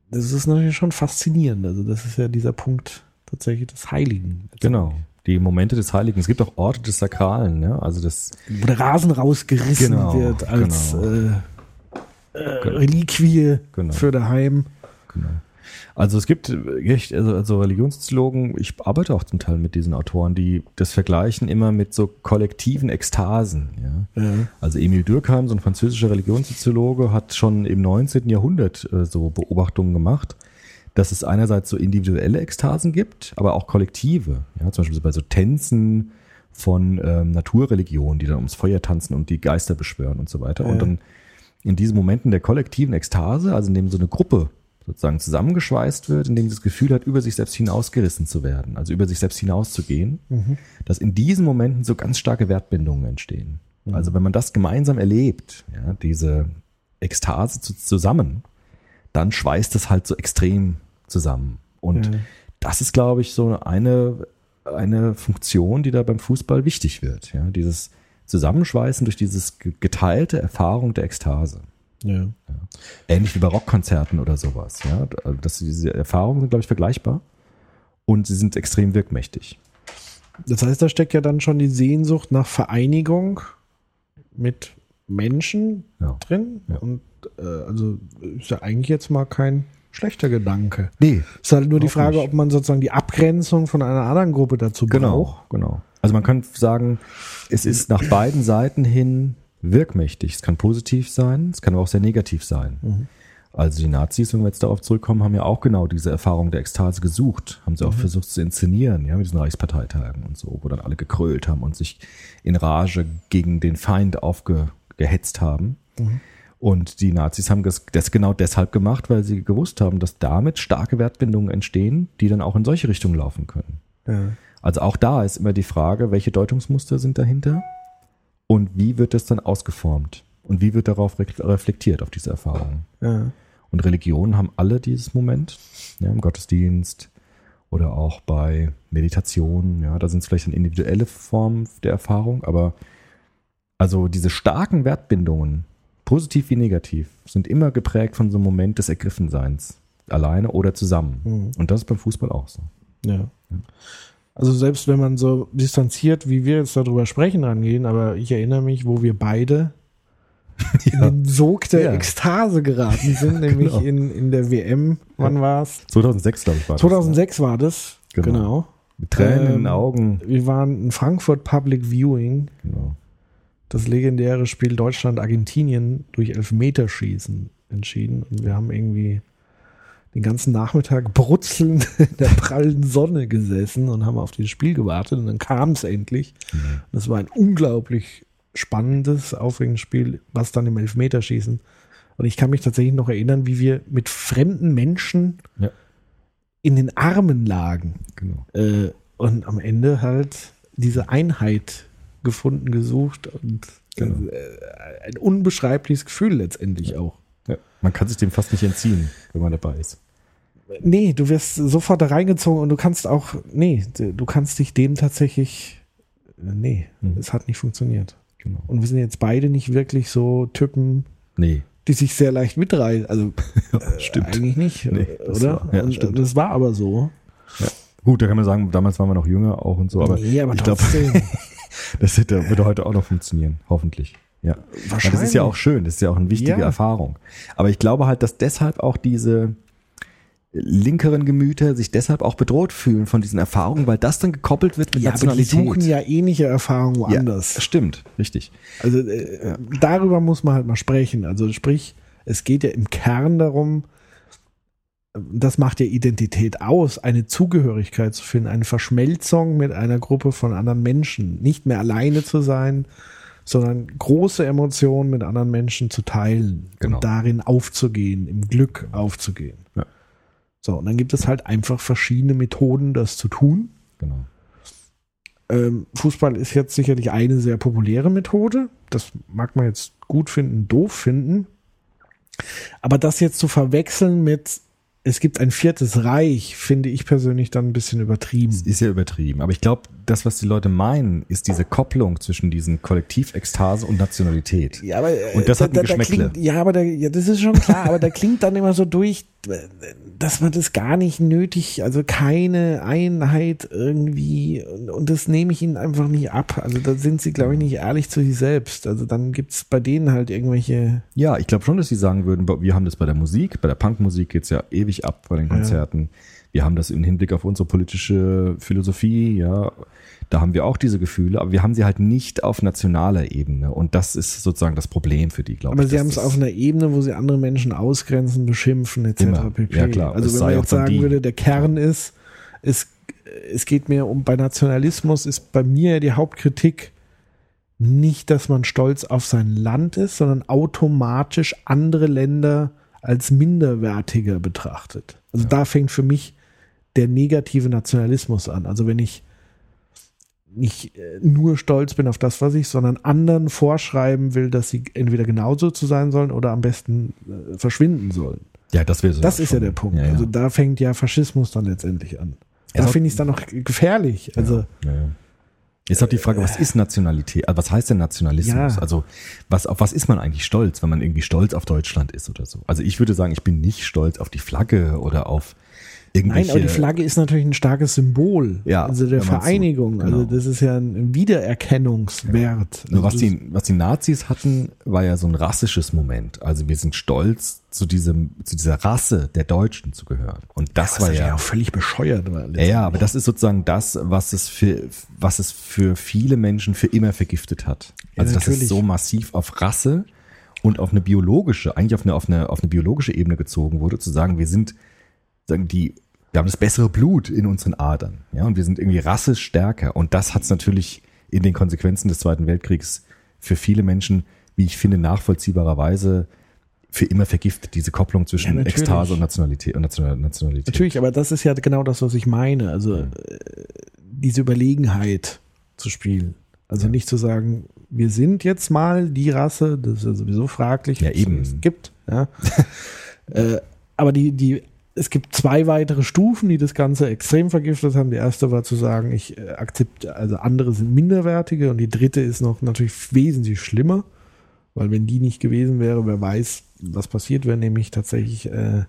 Speaker 5: das ist natürlich schon faszinierend. Also das ist ja dieser Punkt tatsächlich des Heiligen.
Speaker 6: Genau. Die Momente des Heiligen. Es gibt auch Orte des Sakralen, ja. Also das,
Speaker 5: Wo der Rasen rausgerissen
Speaker 6: Genau,
Speaker 5: wird als
Speaker 6: genau.
Speaker 5: äh, äh, Reliquie
Speaker 6: Genau.
Speaker 5: für daheim.
Speaker 6: genau. Also es gibt echt, also, also Religionssoziologen, ich arbeite auch zum Teil mit diesen Autoren, die das vergleichen immer mit so kollektiven Ekstasen, ja.
Speaker 5: Ja.
Speaker 6: Also Emil Durkheim, so ein französischer Religionssoziologe, hat schon im 19. Jahrhundert äh, so Beobachtungen gemacht, dass es einerseits so individuelle Ekstasen gibt, aber auch kollektive. Ja, zum Beispiel bei so Tänzen von ähm, Naturreligionen, die dann ums Feuer tanzen und die Geister beschwören und so weiter.
Speaker 5: Ja.
Speaker 6: Und dann in diesen Momenten der kollektiven Ekstase, also in dem so eine Gruppe sozusagen zusammengeschweißt wird, in dem sie das Gefühl hat, über sich selbst hinausgerissen zu werden, also über sich selbst hinauszugehen, dass in diesen Momenten so ganz starke Wertbindungen entstehen. Also wenn man das gemeinsam erlebt, ja, diese Ekstase zu, zusammen, dann schweißt es halt so extrem zusammen. Und
Speaker 5: Ja.
Speaker 6: das ist, glaube ich, so eine, eine Funktion, die da beim Fußball wichtig wird. Ja, dieses Zusammenschweißen durch dieses ge- geteilte Erfahrung der Ekstase.
Speaker 5: Ja.
Speaker 6: Ähnlich wie bei Rockkonzerten oder sowas. Ja, das, diese Erfahrungen sind, glaube ich, vergleichbar. Und sie sind extrem wirkmächtig.
Speaker 5: Das heißt, da steckt ja dann schon die Sehnsucht nach Vereinigung mit Menschen
Speaker 6: Ja.
Speaker 5: drin.
Speaker 6: Ja.
Speaker 5: Und äh, also ist ja eigentlich jetzt mal kein schlechter Gedanke.
Speaker 6: Nee,
Speaker 5: Ist halt nur die Frage,
Speaker 6: nicht.
Speaker 5: ob man sozusagen die Abgrenzung von einer anderen Gruppe dazu
Speaker 6: Genau,
Speaker 5: braucht.
Speaker 6: genau. Also man kann sagen, es ist nach beiden Seiten hin wirkmächtig. Es kann positiv sein, es kann aber auch sehr negativ sein. Also die Nazis, wenn wir jetzt darauf zurückkommen, haben ja auch genau diese Erfahrung der Ekstase gesucht. Haben sie auch versucht zu inszenieren, ja, mit diesen Reichsparteitagen und so, wo dann alle gekrölt haben und sich in Rage gegen den Feind aufgehetzt haben. Und die Nazis haben das, genau deshalb gemacht, weil sie gewusst haben, dass damit starke Wertbindungen entstehen, die dann auch in solche Richtungen laufen können.
Speaker 5: Ja.
Speaker 6: Also auch da ist immer die Frage, welche Deutungsmuster sind dahinter und wie wird das dann ausgeformt und wie wird darauf re- reflektiert, auf diese Erfahrungen.
Speaker 5: Ja.
Speaker 6: Und Religionen haben alle dieses Moment, ja, im Gottesdienst oder auch bei Meditation, ja, da sind es vielleicht dann individuelle Formen der Erfahrung, aber also diese starken Wertbindungen, positiv wie negativ, sind immer geprägt von so einem Moment des Ergriffenseins, alleine oder zusammen.
Speaker 5: Mhm.
Speaker 6: Und das ist beim Fußball auch so.
Speaker 5: Ja. Also selbst wenn man so distanziert, wie wir jetzt darüber sprechen, rangehen, aber ich erinnere mich, wo wir beide in den Sog der
Speaker 6: Ja.
Speaker 5: Ekstase geraten sind, nämlich
Speaker 6: Genau.
Speaker 5: in, in der WM, wann war's?
Speaker 6: 2006, glaube ich, war das.
Speaker 5: 2006 war das.
Speaker 6: Genau.
Speaker 5: Genau.
Speaker 6: Mit Tränen in den
Speaker 5: Ähm,
Speaker 6: Augen.
Speaker 5: Wir waren in Frankfurt Public Viewing,
Speaker 6: Genau.
Speaker 5: Das legendäre Spiel Deutschland-Argentinien durch Elfmeterschießen entschieden. Und wir haben irgendwie den ganzen Nachmittag brutzelnd in der prallen Sonne gesessen und haben auf dieses Spiel gewartet. Und dann kam es endlich.
Speaker 6: Mhm.
Speaker 5: Und es war ein unglaublich spannendes, aufregendes Spiel, was dann im Elfmeterschießen. Und ich kann mich tatsächlich noch erinnern, wie wir mit fremden Menschen
Speaker 6: Ja.
Speaker 5: in den Armen lagen.
Speaker 6: Genau.
Speaker 5: Äh, und am Ende halt diese Einheit gefunden, gesucht und
Speaker 6: Genau.
Speaker 5: äh, ein unbeschreibliches Gefühl letztendlich auch.
Speaker 6: Ja. Man kann sich dem fast nicht entziehen, wenn man dabei ist.
Speaker 5: Nee, du wirst sofort da reingezogen und du kannst auch, nee, du kannst dich dem tatsächlich, äh, nee,
Speaker 6: Mhm.
Speaker 5: es hat nicht funktioniert.
Speaker 6: Genau.
Speaker 5: Und wir sind jetzt beide nicht wirklich so Typen,
Speaker 6: Nee,
Speaker 5: die sich sehr leicht mitreißen. Also
Speaker 6: stimmt.
Speaker 5: eigentlich nicht,
Speaker 6: Nee, das
Speaker 5: oder?
Speaker 6: war- ja,
Speaker 5: und,
Speaker 6: stimmt.
Speaker 5: Das war aber so.
Speaker 6: Gut, da kann man sagen, damals waren wir noch jünger auch und so, aber,
Speaker 5: nee, aber
Speaker 6: ich glaube. das hätte, würde heute auch noch funktionieren, hoffentlich. Ja. Weil das ist ja auch schön, das ist ja auch eine wichtige
Speaker 5: Ja.
Speaker 6: Erfahrung. Aber ich glaube halt, dass deshalb auch diese linkeren Gemüter sich deshalb auch bedroht fühlen von diesen Erfahrungen, weil das dann gekoppelt wird mit
Speaker 5: ja, aber die
Speaker 6: Nationalität.
Speaker 5: suchen ja ähnliche Erfahrungen
Speaker 6: Ja,
Speaker 5: woanders.
Speaker 6: stimmt, richtig.
Speaker 5: Also äh, darüber muss man halt mal sprechen. Also sprich, es geht ja im Kern darum, das macht ja Identität aus, eine Zugehörigkeit zu finden, eine Verschmelzung mit einer Gruppe von anderen Menschen, nicht mehr alleine zu sein, sondern große Emotionen mit anderen Menschen zu teilen
Speaker 6: Genau.
Speaker 5: und darin aufzugehen, im Glück aufzugehen.
Speaker 6: Ja.
Speaker 5: So, und dann gibt es halt einfach verschiedene Methoden, das zu tun.
Speaker 6: Genau.
Speaker 5: Ähm, Fußball ist jetzt sicherlich eine sehr populäre Methode. Das mag man jetzt gut finden, doof finden. Aber das jetzt zu verwechseln mit, es gibt ein viertes Reich, finde ich persönlich dann ein bisschen übertrieben.
Speaker 6: Ist ja übertrieben. Aber ich glaube, das, was die Leute meinen, ist diese Kopplung zwischen diesen Kollektivekstase und Nationalität.
Speaker 5: Ja, aber äh,
Speaker 6: Und das hat ein
Speaker 5: da
Speaker 6: Geschmäckle.
Speaker 5: klingt, ja, aber da, ja, das ist schon klar, aber da klingt dann immer so durch, äh, dass man das gar nicht nötig, also keine Einheit irgendwie, und, und das nehme ich ihnen einfach nicht ab. Also da sind sie, glaube ich, nicht ehrlich zu sich selbst. Also dann gibt's bei denen halt irgendwelche,
Speaker 6: Ja, ich glaube schon, dass sie sagen würden, wir haben das bei der Musik, bei der Punkmusik geht's ja ewig ab bei den Konzerten. Wir haben das im Hinblick auf unsere politische Philosophie, ja. Da haben wir auch diese Gefühle, aber wir haben sie halt nicht auf nationaler Ebene. Und das ist sozusagen das Problem für die, glaube ich.
Speaker 5: aber sie haben es auf einer Ebene, wo sie andere Menschen ausgrenzen, beschimpfen, etc.
Speaker 6: Immer.
Speaker 5: pp.
Speaker 6: Ja, klar.
Speaker 5: Also
Speaker 6: Es
Speaker 5: wenn man jetzt sagen
Speaker 6: die-
Speaker 5: würde, der Kern ist, es, es geht mir um, bei Nationalismus ist bei mir die Hauptkritik nicht, dass man stolz auf sein Land ist, sondern automatisch andere Länder als minderwertiger betrachtet. Also da fängt für mich der negative Nationalismus an. Also wenn ich nicht äh, nur stolz bin auf das, was ich, sondern anderen vorschreiben will, dass sie entweder genauso zu sein sollen oder am besten äh, verschwinden sollen.
Speaker 6: Ja, das wäre so.
Speaker 5: Das ist ja der Punkt.
Speaker 6: Ja, ja.
Speaker 5: Also da fängt ja Faschismus dann letztendlich an. Da finde ich es dann noch gefährlich. Also
Speaker 6: Ja. Jetzt auch die Frage, was ist Nationalität? Also was heißt denn Nationalismus?
Speaker 5: Ja.
Speaker 6: Also was, auf was ist man eigentlich stolz, wenn man irgendwie stolz auf Deutschland ist oder so? Also ich würde sagen, ich bin nicht stolz auf die Flagge oder auf
Speaker 5: Nein, aber die Flagge ist natürlich ein starkes Symbol.
Speaker 6: Ja,
Speaker 5: also der
Speaker 6: man's so-
Speaker 5: Vereinigung. Also
Speaker 6: genau.
Speaker 5: das ist ja ein Wiedererkennungswert.
Speaker 6: Nur was
Speaker 5: Also das-
Speaker 6: die, was die Nazis hatten, war ja so ein rassisches Moment. Also wir sind stolz, zu diesem, zu dieser Rasse der Deutschen zu gehören. Und das
Speaker 5: was
Speaker 6: war
Speaker 5: natürlich
Speaker 6: ja.
Speaker 5: auch völlig bescheuert war.
Speaker 6: Ja, ja, aber das ist sozusagen das, was es für, was es für viele Menschen für immer vergiftet hat.
Speaker 5: Ja,
Speaker 6: Also das
Speaker 5: natürlich.
Speaker 6: ist so massiv auf Rasse und auf eine biologische, eigentlich auf eine, auf eine, auf eine biologische Ebene gezogen wurde, zu sagen, wir sind, sagen die, wir haben das bessere Blut in unseren Adern, ja, und wir sind irgendwie rassisch stärker. Und das hat es natürlich in den Konsequenzen des Zweiten Weltkriegs für viele Menschen, wie ich finde, nachvollziehbarerweise für immer vergiftet, diese Kopplung zwischen
Speaker 5: natürlich.
Speaker 6: Ekstase und Nationalität und National- Nationalität.
Speaker 5: Natürlich, aber das ist ja genau das, was ich meine. Also äh, diese Überlegenheit zu spielen. Also nicht zu sagen, wir sind jetzt mal die Rasse, das ist ja sowieso fraglich,
Speaker 6: Ja, eben.
Speaker 5: es gibt. Ja. äh, aber die, die, es gibt zwei weitere Stufen, die das Ganze extrem vergiftet haben. Die erste war zu sagen, ich äh, akzeptiere, also andere sind minderwertige und die dritte ist noch natürlich wesentlich schlimmer, weil wenn die nicht gewesen wäre, wer weiß, was passiert wäre, nämlich tatsächlich äh,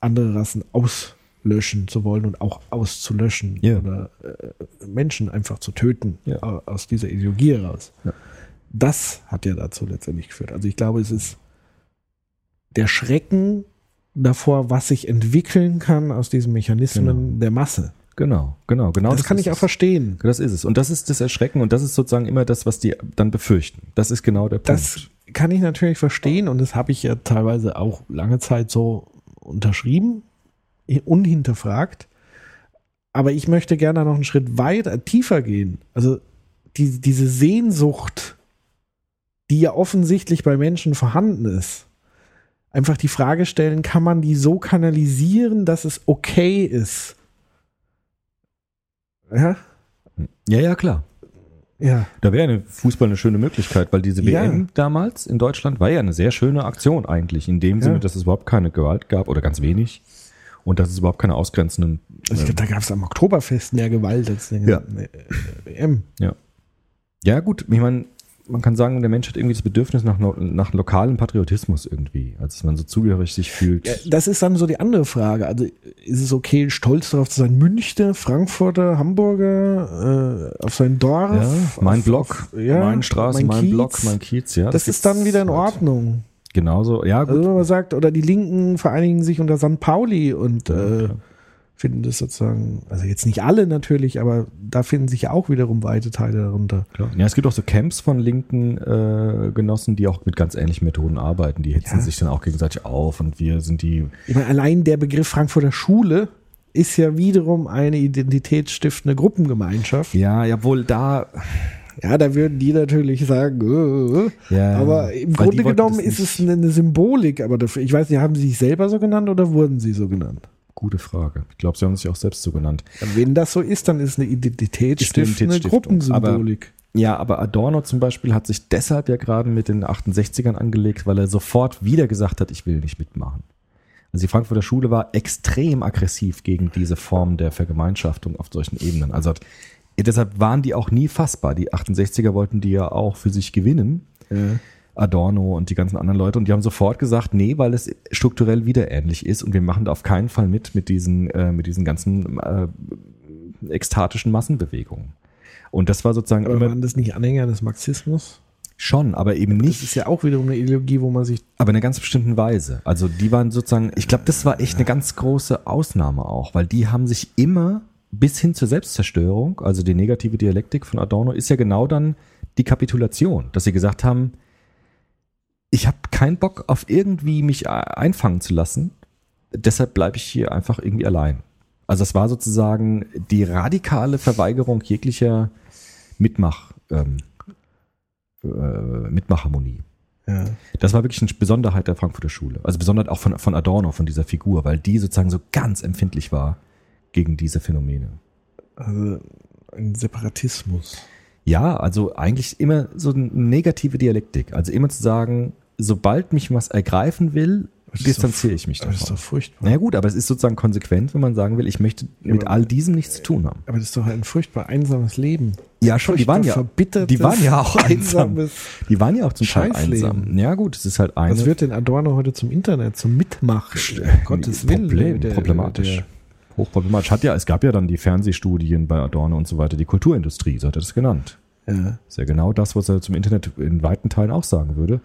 Speaker 5: andere Rassen auslöschen zu wollen und auch auszulöschen
Speaker 6: Ja.
Speaker 5: oder äh, Menschen einfach zu töten
Speaker 6: Ja.
Speaker 5: au- aus dieser Ideologie heraus.
Speaker 6: Ja.
Speaker 5: Das hat ja dazu letztendlich geführt. Also ich glaube, es ist der Schrecken davor, was sich entwickeln kann aus diesen Mechanismen der Masse.
Speaker 6: Genau, genau, genau.
Speaker 5: das, kann
Speaker 6: ist
Speaker 5: ich auch
Speaker 6: es.
Speaker 5: verstehen.
Speaker 6: Das ist es. Und das ist das Erschrecken und das ist sozusagen immer das, was die dann befürchten. Das ist genau der Punkt.
Speaker 5: Das kann ich natürlich verstehen und das habe ich ja teilweise auch lange Zeit so unterschrieben, unhinterfragt. Aber ich möchte gerne noch einen Schritt weiter, tiefer gehen. Also die, diese Sehnsucht, die ja offensichtlich bei Menschen vorhanden ist, einfach die Frage stellen, kann man die so kanalisieren, dass es okay ist? Ja,
Speaker 6: ja, ja, klar.
Speaker 5: ja.
Speaker 6: Da wäre Fußball eine schöne Möglichkeit, weil diese
Speaker 5: Ja.
Speaker 6: WM damals in Deutschland war ja eine sehr schöne Aktion eigentlich, in dem
Speaker 5: Ja.
Speaker 6: Sinne, dass es überhaupt keine Gewalt gab oder ganz wenig und dass es überhaupt keine ausgrenzenden.
Speaker 5: Also ich
Speaker 6: ähm,
Speaker 5: glaube, da gab es am Oktoberfest mehr Gewalt als in
Speaker 6: Ja.
Speaker 5: der äh, WM.
Speaker 6: ja, gut, ich meine, man kann sagen, der Mensch hat irgendwie das Bedürfnis nach, nach lokalem Patriotismus irgendwie, als man so zugehörig sich fühlt.
Speaker 5: Ja, das ist dann so die andere Frage. Also ist es okay, stolz darauf zu sein, Münchner, Frankfurter, Hamburger, äh, auf sein Dorf?
Speaker 6: Ja, mein
Speaker 5: auf,
Speaker 6: Block,
Speaker 5: auf, ja,
Speaker 6: meine Straße, mein,
Speaker 5: Kiez.
Speaker 6: Block, mein Kiez, ja.
Speaker 5: Das, ist dann wieder in. Ordnung.
Speaker 6: Genauso, ja, gut.
Speaker 5: Also wenn man sagt, oder die Linken vereinigen sich unter St. Pauli und äh. Finden das sozusagen, also jetzt nicht alle natürlich, aber da finden sich ja auch wiederum weite Teile darunter.
Speaker 6: Klar. Ja, es gibt auch so Camps von linken äh, Genossen, die auch mit ganz ähnlichen Methoden arbeiten. Die hetzen
Speaker 5: Ja.
Speaker 6: sich dann auch gegenseitig auf und wir sind die.
Speaker 5: Ich meine, allein der Begriff Frankfurter Schule ist ja wiederum eine identitätsstiftende Gruppengemeinschaft.
Speaker 6: Ja, jawohl, da.
Speaker 5: Ja, da würden die natürlich sagen, äh,
Speaker 6: Ja,
Speaker 5: aber im Grunde genommen ist es eine, eine Symbolik, aber dafür, ich weiß nicht, haben sie sich selber so genannt oder wurden sie so genannt?
Speaker 6: Gute Frage. Ich glaube, sie haben sich auch selbst so genannt.
Speaker 5: Wenn das so ist, dann ist eine identitätsstiftende. Gruppensymbolik.
Speaker 6: Ja, aber Adorno zum Beispiel hat sich deshalb ja gerade mit den 68ern angelegt, weil er sofort wieder gesagt hat, ich will nicht mitmachen. Also die Frankfurter Schule war extrem aggressiv gegen diese Form der Vergemeinschaftung auf solchen Ebenen. Also hat, deshalb waren die auch nie fassbar. Die 68er wollten die ja auch für sich gewinnen. Adorno und die ganzen anderen Leute. Und die haben sofort gesagt, nee, weil es strukturell wieder ähnlich ist und wir machen da auf keinen Fall mit mit diesen, äh, mit diesen ganzen äh, ekstatischen Massenbewegungen. Und das war sozusagen
Speaker 5: Aber
Speaker 6: immer
Speaker 5: waren das nicht Anhänger des Marxismus?
Speaker 6: schon, aber eben
Speaker 5: Das
Speaker 6: nicht,
Speaker 5: ist ja auch wiederum eine Ideologie, wo man sich
Speaker 6: aber in einer ganz bestimmten Weise. Also die waren sozusagen, ich glaube, das war echt eine ganz große Ausnahme auch, weil die haben sich immer bis hin zur Selbstzerstörung, also die negative Dialektik von Adorno, ist ja genau dann die Kapitulation, dass sie gesagt haben, ich habe keinen Bock auf irgendwie mich äh, einfangen zu lassen, deshalb bleibe ich hier einfach irgendwie allein. Also das war sozusagen die radikale Verweigerung jeglicher Mitmach, ähm, äh, Mitmachharmonie.
Speaker 5: ja.
Speaker 6: Das war wirklich eine Besonderheit der Frankfurter Schule. Also Besonderheit auch von, von Adorno, von dieser Figur, weil die sozusagen so ganz empfindlich war gegen diese Phänomene.
Speaker 5: also ein Separatismus.
Speaker 6: Ja, also eigentlich immer so eine negative Dialektik. Also immer zu sagen, sobald mich was ergreifen will, distanziere ich mich
Speaker 5: Das ist
Speaker 6: davon.
Speaker 5: doch furchtbar.
Speaker 6: Naja gut, aber es ist sozusagen konsequent, wenn man sagen will, ich möchte mit
Speaker 5: aber-
Speaker 6: all diesem nichts zu tun haben.
Speaker 5: Aber das ist doch ein furchtbar einsames Leben.
Speaker 6: Ja, schon, die waren ja, die waren ja auch einsam. Die waren ja auch zum Teil einsam. Ja gut, es ist halt eine
Speaker 5: Was wird denn Adorno heute zum Internet, zum Mitmachen? Gottes Willen.
Speaker 6: Problem, problematisch.
Speaker 5: der-
Speaker 6: Hochproblematisch. Hat ja, es gab ja dann die Fernsehstudien bei Adorno und so weiter, die Kulturindustrie, so hat er das genannt.
Speaker 5: Ja.
Speaker 6: ist ja genau das, was er zum Internet in weiten Teilen auch sagen würde,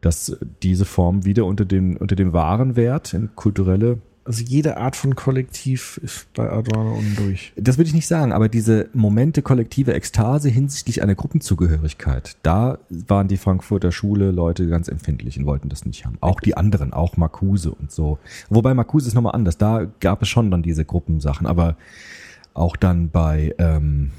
Speaker 6: dass diese Form wieder unter dem, unter dem wahren Wert in kulturelle
Speaker 5: Also jede Art von Kollektiv ist bei Adorno durch.
Speaker 6: Das würde ich nicht sagen, aber diese Momente kollektive Ekstase hinsichtlich einer Gruppenzugehörigkeit, da waren die Frankfurter Schule Leute ganz empfindlich und wollten das nicht haben. Auch die anderen, auch Marcuse und so. Wobei Marcuse ist nochmal anders, da gab es schon dann diese Gruppensachen, aber auch dann bei ähm,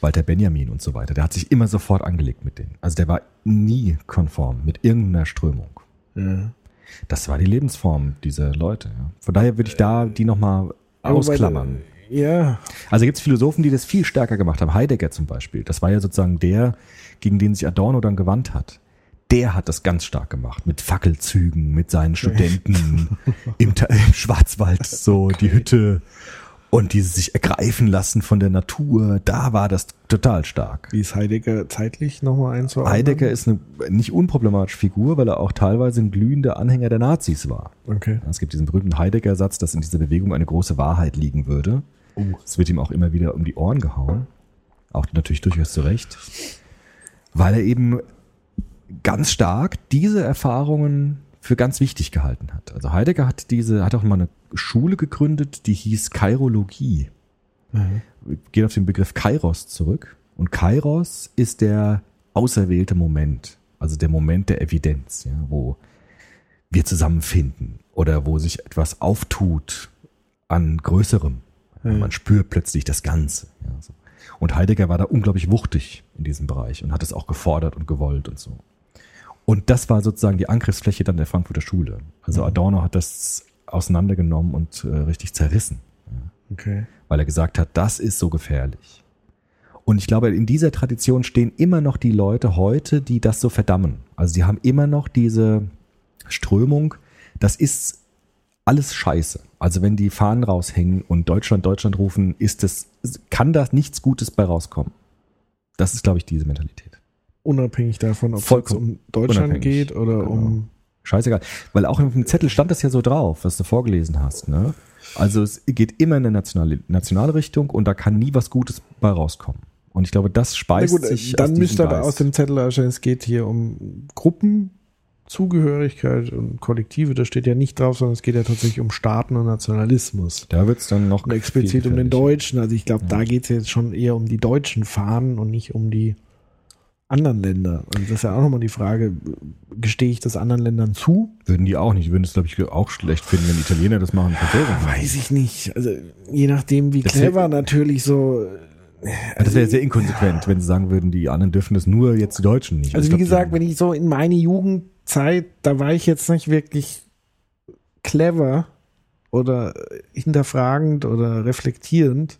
Speaker 6: Walter Benjamin und so weiter, der hat sich immer sofort angelegt mit denen. Also der war nie konform mit irgendeiner Strömung.
Speaker 5: Ja.
Speaker 6: Das war die Lebensform dieser Leute. Ja. Von daher würde ich da die nochmal ausklammern.
Speaker 5: Ja,
Speaker 6: Also gibt es Philosophen, die das viel stärker gemacht haben. Heidegger zum Beispiel. Das war ja sozusagen der, gegen den sich Adorno dann gewandt hat. Der hat das ganz stark gemacht. Mit Fackelzügen, mit seinen Studenten im, im Schwarzwald, so die Hütte und dieses sich ergreifen lassen von der Natur. Da war das total stark.
Speaker 5: wie ist Heidegger zeitlich nochmal einzuordnen?
Speaker 6: Heidegger ist eine nicht unproblematische Figur, weil er auch teilweise ein glühender Anhänger der Nazis war.
Speaker 5: Okay.
Speaker 6: Es gibt diesen berühmten Heidegger-Satz, dass in dieser Bewegung eine große Wahrheit liegen würde. Es wird ihm auch immer wieder um die Ohren gehauen. Auch natürlich durchaus zu Recht. Weil er eben ganz stark diese Erfahrungen für ganz wichtig gehalten hat. Also Heidegger hat diese, hat auch mal eine Schule gegründet, die hieß Kairologie. Geht auf den Begriff Kairos zurück. Und Kairos ist der auserwählte Moment. Also der Moment der Evidenz, ja, wo wir zusammenfinden oder wo sich etwas auftut an Größerem. Man spürt plötzlich das Ganze. Ja, so. Und Heidegger war da unglaublich wuchtig in diesem Bereich und hat es auch gefordert und gewollt und so. Und das war sozusagen die Angriffsfläche dann der Frankfurter Schule. Also Adorno hat das auseinandergenommen und äh, richtig zerrissen,
Speaker 5: Okay.
Speaker 6: weil er gesagt hat, das ist so gefährlich. Und ich glaube, in dieser Tradition stehen immer noch die Leute heute, die das so verdammen. Also die haben immer noch diese Strömung, das ist alles scheiße. Also wenn die Fahnen raushängen und Deutschland, Deutschland rufen, ist das, kann da nichts Gutes bei rauskommen. Das ist, glaube ich, diese Mentalität.
Speaker 5: Unabhängig davon, ob es um Deutschland
Speaker 6: unabhängig.
Speaker 5: geht oder
Speaker 6: Genau.
Speaker 5: um.
Speaker 6: Scheißegal. Weil auch auf dem Zettel stand das ja so drauf, was du vorgelesen hast. Ne? Also es geht immer in eine nationale, nationale Richtung und da kann nie was Gutes bei rauskommen. Und ich glaube, das speist
Speaker 5: gut,
Speaker 6: sich
Speaker 5: dann müsste aber
Speaker 6: Geist.
Speaker 5: aus dem Zettel erscheinen, es geht hier um Gruppenzugehörigkeit und Kollektive. Das steht ja nicht drauf, sondern es geht ja tatsächlich um Staaten und Nationalismus.
Speaker 6: Da wird's dann noch
Speaker 5: Und explizit um den. Deutschen. Also ich glaube, da geht es jetzt schon eher um die deutschen Fahnen und nicht um die anderen Länder. Und das ist ja auch nochmal die Frage, gestehe ich das anderen Ländern zu?
Speaker 6: Würden die auch nicht. Würden es, glaube ich, auch schlecht finden, wenn Italiener das machen. Machen.
Speaker 5: Weiß ich nicht. Also je nachdem, wie
Speaker 6: Das
Speaker 5: clever
Speaker 6: wär-
Speaker 5: natürlich so.
Speaker 6: Ja, Das wäre sehr inkonsequent, wenn sie sagen würden, die anderen dürfen das nur jetzt die Deutschen nicht.
Speaker 5: Also
Speaker 6: Ich
Speaker 5: wie
Speaker 6: glaub,
Speaker 5: gesagt, wenn ich so in meine Jugendzeit, da war ich jetzt nicht wirklich clever oder hinterfragend oder reflektierend.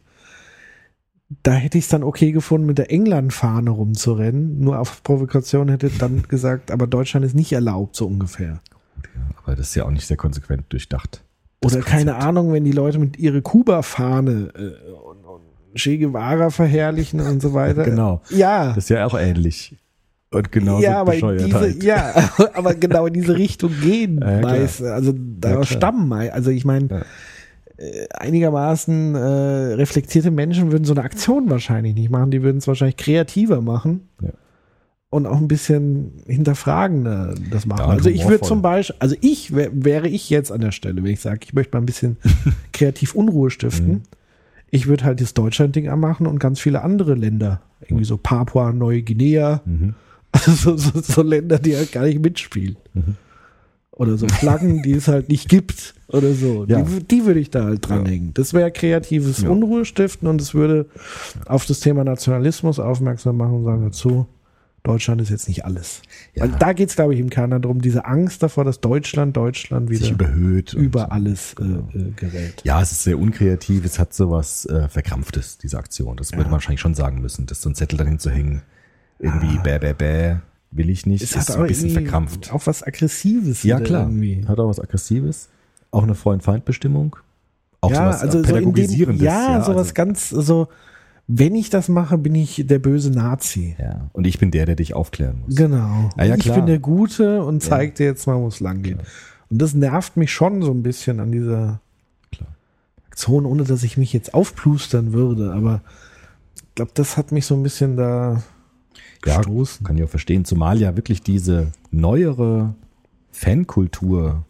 Speaker 5: Da hätte ich es dann okay gefunden, mit der England-Fahne rumzurennen. Nur auf Provokation hätte dann gesagt, aber Deutschland ist nicht erlaubt, so ungefähr.
Speaker 6: aber das ist ja auch nicht sehr konsequent durchdacht.
Speaker 5: Oder keine
Speaker 6: Konzept.
Speaker 5: Ahnung, wenn die Leute mit ihre Kuba-Fahne äh, und, und Che Guevara verherrlichen und so weiter.
Speaker 6: Genau.
Speaker 5: Ja.
Speaker 6: Das ist ja auch ähnlich. Und genauso
Speaker 5: ja, aber diese,
Speaker 6: halt.
Speaker 5: ja, aber genau in diese Richtung gehen
Speaker 6: Ja,
Speaker 5: meist. Also
Speaker 6: Ja,
Speaker 5: daraus
Speaker 6: klar.
Speaker 5: stammen Also ich meine,
Speaker 6: Ja.
Speaker 5: Äh, einigermaßen äh, reflektierte Menschen würden so eine Aktion wahrscheinlich nicht machen. Die würden es wahrscheinlich kreativer machen.
Speaker 6: Ja.
Speaker 5: Und auch ein bisschen hinterfragender das machen.
Speaker 6: Ja,
Speaker 5: also ich würde zum Beispiel, also ich wär, wäre ich jetzt an der Stelle, wenn ich sage, ich möchte mal ein bisschen kreativ Unruhe stiften.
Speaker 6: Mhm.
Speaker 5: Ich würde halt das Deutschland-Ding anmachen und ganz viele andere Länder. Irgendwie so Papua, Neuguinea.
Speaker 6: Mhm.
Speaker 5: Also so, so, so Länder, die halt gar nicht mitspielen.
Speaker 6: Mhm.
Speaker 5: Oder so Flaggen, die es halt nicht gibt. Oder so.
Speaker 6: Ja.
Speaker 5: Die, die würde ich da halt dranhängen. Das wäre kreatives
Speaker 6: Ja.
Speaker 5: Unruhestiften und es würde auf das Thema Nationalismus aufmerksam machen und sagen dazu, Deutschland ist jetzt nicht alles.
Speaker 6: Ja.
Speaker 5: Weil da geht es, glaube ich, im Kern darum, diese Angst davor, dass Deutschland, Deutschland wieder
Speaker 6: sich überhöht.
Speaker 5: über alles äh, äh, gerät.
Speaker 6: Ja, es ist sehr unkreativ, es hat sowas äh, Verkrampftes, diese Aktion. Das würde man wahrscheinlich schon sagen müssen, dass so ein Zettel dann hinzuhängen, irgendwie bäh, bäh, bäh, will ich nicht,
Speaker 5: Es
Speaker 6: ist
Speaker 5: hat
Speaker 6: so
Speaker 5: auch
Speaker 6: ein bisschen verkrampft.
Speaker 5: auch was Aggressives.
Speaker 6: Ja, klar,
Speaker 5: Irgendwie.
Speaker 6: hat auch was Aggressives, auch eine Freund-Feind-Bestimmung, auch
Speaker 5: ja,
Speaker 6: sowas
Speaker 5: also
Speaker 6: äh,
Speaker 5: so dem,
Speaker 6: Pädagogisierendes.
Speaker 5: ja, sowas
Speaker 6: also,
Speaker 5: ganz so. Wenn ich das mache, bin ich der böse Nazi.
Speaker 6: ja, und ich bin der, der dich aufklären muss.
Speaker 5: Genau.
Speaker 6: Ja, ja,
Speaker 5: ich bin der Gute und zeig dir jetzt mal, wo es lang geht. Und das nervt mich schon so ein bisschen an dieser
Speaker 6: Klar.
Speaker 5: Aktion, ohne dass ich mich jetzt aufplustern würde. Aber ich glaube, das hat mich so ein bisschen da
Speaker 6: Ja, kann ich auch verstehen, zumal ja wirklich diese neuere Fankultur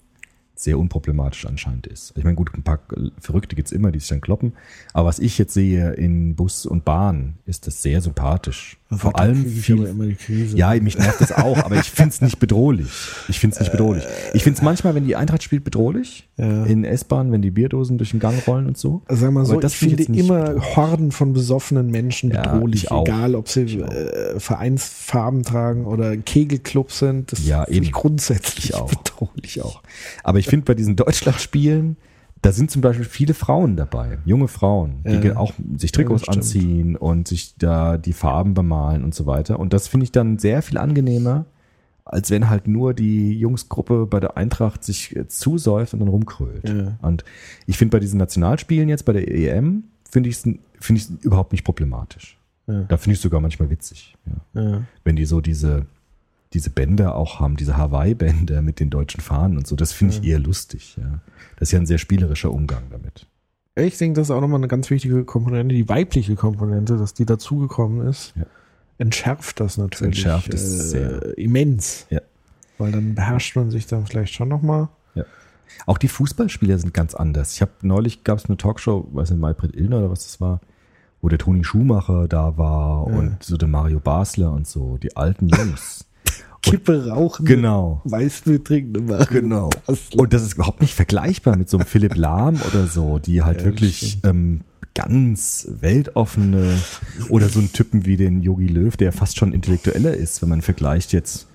Speaker 6: sehr unproblematisch anscheinend ist. Ich meine, gut, ein paar Verrückte gibt's immer, die sich dann kloppen. Aber was ich jetzt sehe in Bus und Bahn, ist das sehr sympathisch. Vor allem viel,
Speaker 5: aber immer die Krise.
Speaker 6: ja, mich nervt das auch, aber ich find's nicht bedrohlich. Ich find's nicht bedrohlich. Ich find's manchmal, wenn die Eintracht spielt, bedrohlich.
Speaker 5: Ja.
Speaker 6: In S-Bahn, wenn die Bierdosen durch den Gang rollen und so.
Speaker 5: Also Sag mal
Speaker 6: Aber
Speaker 5: so,
Speaker 6: das
Speaker 5: ich
Speaker 6: finde
Speaker 5: finde
Speaker 6: ich
Speaker 5: immer
Speaker 6: bedrohlich.
Speaker 5: Horden von besoffenen Menschen
Speaker 6: Ja,
Speaker 5: bedrohlich,
Speaker 6: ich auch.
Speaker 5: egal ob sie äh, Vereinsfarben tragen oder Kegelclubs sind. Das
Speaker 6: Ja,
Speaker 5: finde ich grundsätzlich
Speaker 6: Ich auch.
Speaker 5: bedrohlich.
Speaker 6: Ich auch. Aber ich finde bei diesen Deutschlandspielen, da sind zum Beispiel viele Frauen dabei, junge Frauen, die
Speaker 5: Ja.
Speaker 6: auch sich Trikots
Speaker 5: Ja,
Speaker 6: anziehen und sich da die Farben bemalen und so weiter. Und das finde ich dann sehr viel angenehmer, als wenn halt nur die Jungsgruppe bei der Eintracht sich äh, zusäuft und dann rumkrölt.
Speaker 5: Ja.
Speaker 6: Und ich finde bei diesen Nationalspielen jetzt, bei der EM, finde ich es finde ich überhaupt nicht problematisch. Da finde ich es sogar manchmal witzig. Wenn die so diese, diese Bänder auch haben, diese Hawaii-Bänder mit den deutschen Fahnen und so, das finde ich eher lustig, ja. Das ist ja ein sehr spielerischer Umgang damit.
Speaker 5: Ich denke, das ist auch nochmal eine ganz wichtige Komponente, die weibliche Komponente, dass die dazugekommen ist,
Speaker 6: Ja.
Speaker 5: entschärft das natürlich
Speaker 6: entschärft es
Speaker 5: äh,
Speaker 6: sehr.
Speaker 5: immens.
Speaker 6: Ja.
Speaker 5: Weil dann beherrscht man sich dann vielleicht schon nochmal.
Speaker 6: Auch die Fußballspieler sind ganz anders. Ich habe neulich gab es eine Talkshow, weiß nicht, Maybrit Illner oder was das war, wo der Toni Schumacher da war
Speaker 5: Ja.
Speaker 6: und so der Mario Basler und so, die alten Jungs.
Speaker 5: Kippe rauchen,
Speaker 6: genau.
Speaker 5: Weißbier trinken. Immer.
Speaker 6: Genau. Und das ist überhaupt nicht vergleichbar mit so einem Philipp Lahm oder so, die halt
Speaker 5: Ja,
Speaker 6: wirklich ähm, ganz weltoffene oder so einen Typen wie den Yogi Löw, der fast schon intellektueller ist, wenn man vergleicht jetzt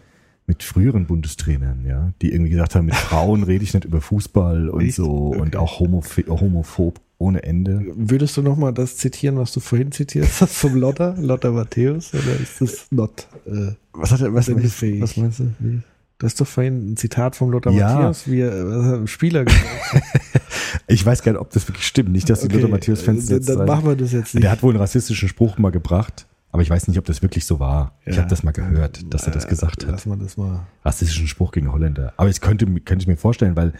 Speaker 6: mit früheren Bundestrainern, ja, die irgendwie gesagt haben, mit Frauen rede ich nicht über Fußball und
Speaker 5: Echt?
Speaker 6: so
Speaker 5: Okay.
Speaker 6: und auch homoph homophob ohne Ende.
Speaker 5: Würdest du nochmal das zitieren, was du vorhin zitiert hast vom Lotter, Lotter Matthäus, oder ist das not äh,
Speaker 6: Was hat er, was,
Speaker 5: sendefähig?
Speaker 6: was meinst du? Wie?
Speaker 5: Du hast doch vorhin ein Zitat vom Lothar
Speaker 6: Ja.
Speaker 5: Matthäus, wie er, was einem Spieler gesagt.
Speaker 6: Ich weiß gar nicht, ob das wirklich stimmt. Nicht, dass die Lothar Matthäus-Fans
Speaker 5: äh,
Speaker 6: jetzt
Speaker 5: Dann machen wir das jetzt nicht.
Speaker 6: Der hat wohl einen rassistischen Spruch mal gebracht, aber ich weiß nicht, ob das wirklich so war. Ich
Speaker 5: Ja.
Speaker 6: habe das mal gehört, dass er das
Speaker 5: Äh,
Speaker 6: gesagt hat.
Speaker 5: Lass mal das mal.
Speaker 6: Rassistischen Spruch gegen Holländer. Aber es könnte, könnte ich mir vorstellen, weil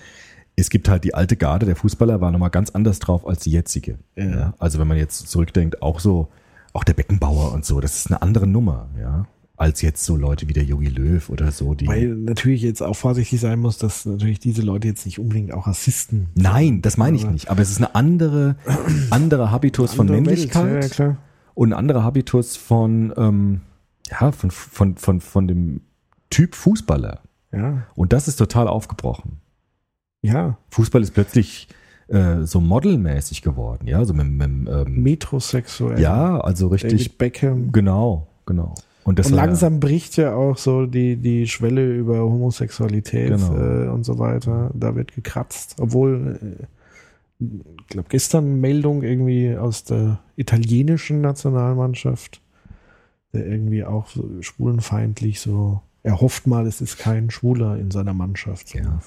Speaker 6: es gibt halt die alte Garde der Fußballer war nochmal ganz anders drauf als die jetzige.
Speaker 5: Ja.
Speaker 6: Also wenn man jetzt zurückdenkt, auch so, auch der Beckenbauer und so, das ist eine andere Nummer, ja. Als jetzt so Leute wie der Yogi Löw oder so, die.
Speaker 5: Weil natürlich jetzt auch vorsichtig sein muss, dass natürlich diese Leute jetzt nicht unbedingt auch Rassisten
Speaker 6: Nein, das meine ich nicht. Aber es ist eine andere, andere Habitus von
Speaker 5: Andere Welt,
Speaker 6: Männlichkeit.
Speaker 5: Ja, ja, klar.
Speaker 6: und ein anderer Habitus von, ähm, ja, von, von, von, von dem Typ Fußballer.
Speaker 5: Ja,
Speaker 6: Und das ist total aufgebrochen.
Speaker 5: Ja.
Speaker 6: Fußball ist plötzlich äh, so modelmäßig geworden, ja, so mit, mit ähm,
Speaker 5: Metrosexuell.
Speaker 6: ja, also richtig,
Speaker 5: David Beckham.
Speaker 6: genau, genau. Und, das
Speaker 5: Und langsam bricht ja auch so die, die Schwelle über Homosexualität
Speaker 6: Genau.
Speaker 5: äh, und so weiter. Da wird gekratzt. Obwohl, äh, ich glaube, gestern Meldung irgendwie aus der italienischen Nationalmannschaft, der irgendwie auch so schwulenfeindlich so, er hofft mal, es ist kein Schwuler in seiner Mannschaft. So
Speaker 6: Ja,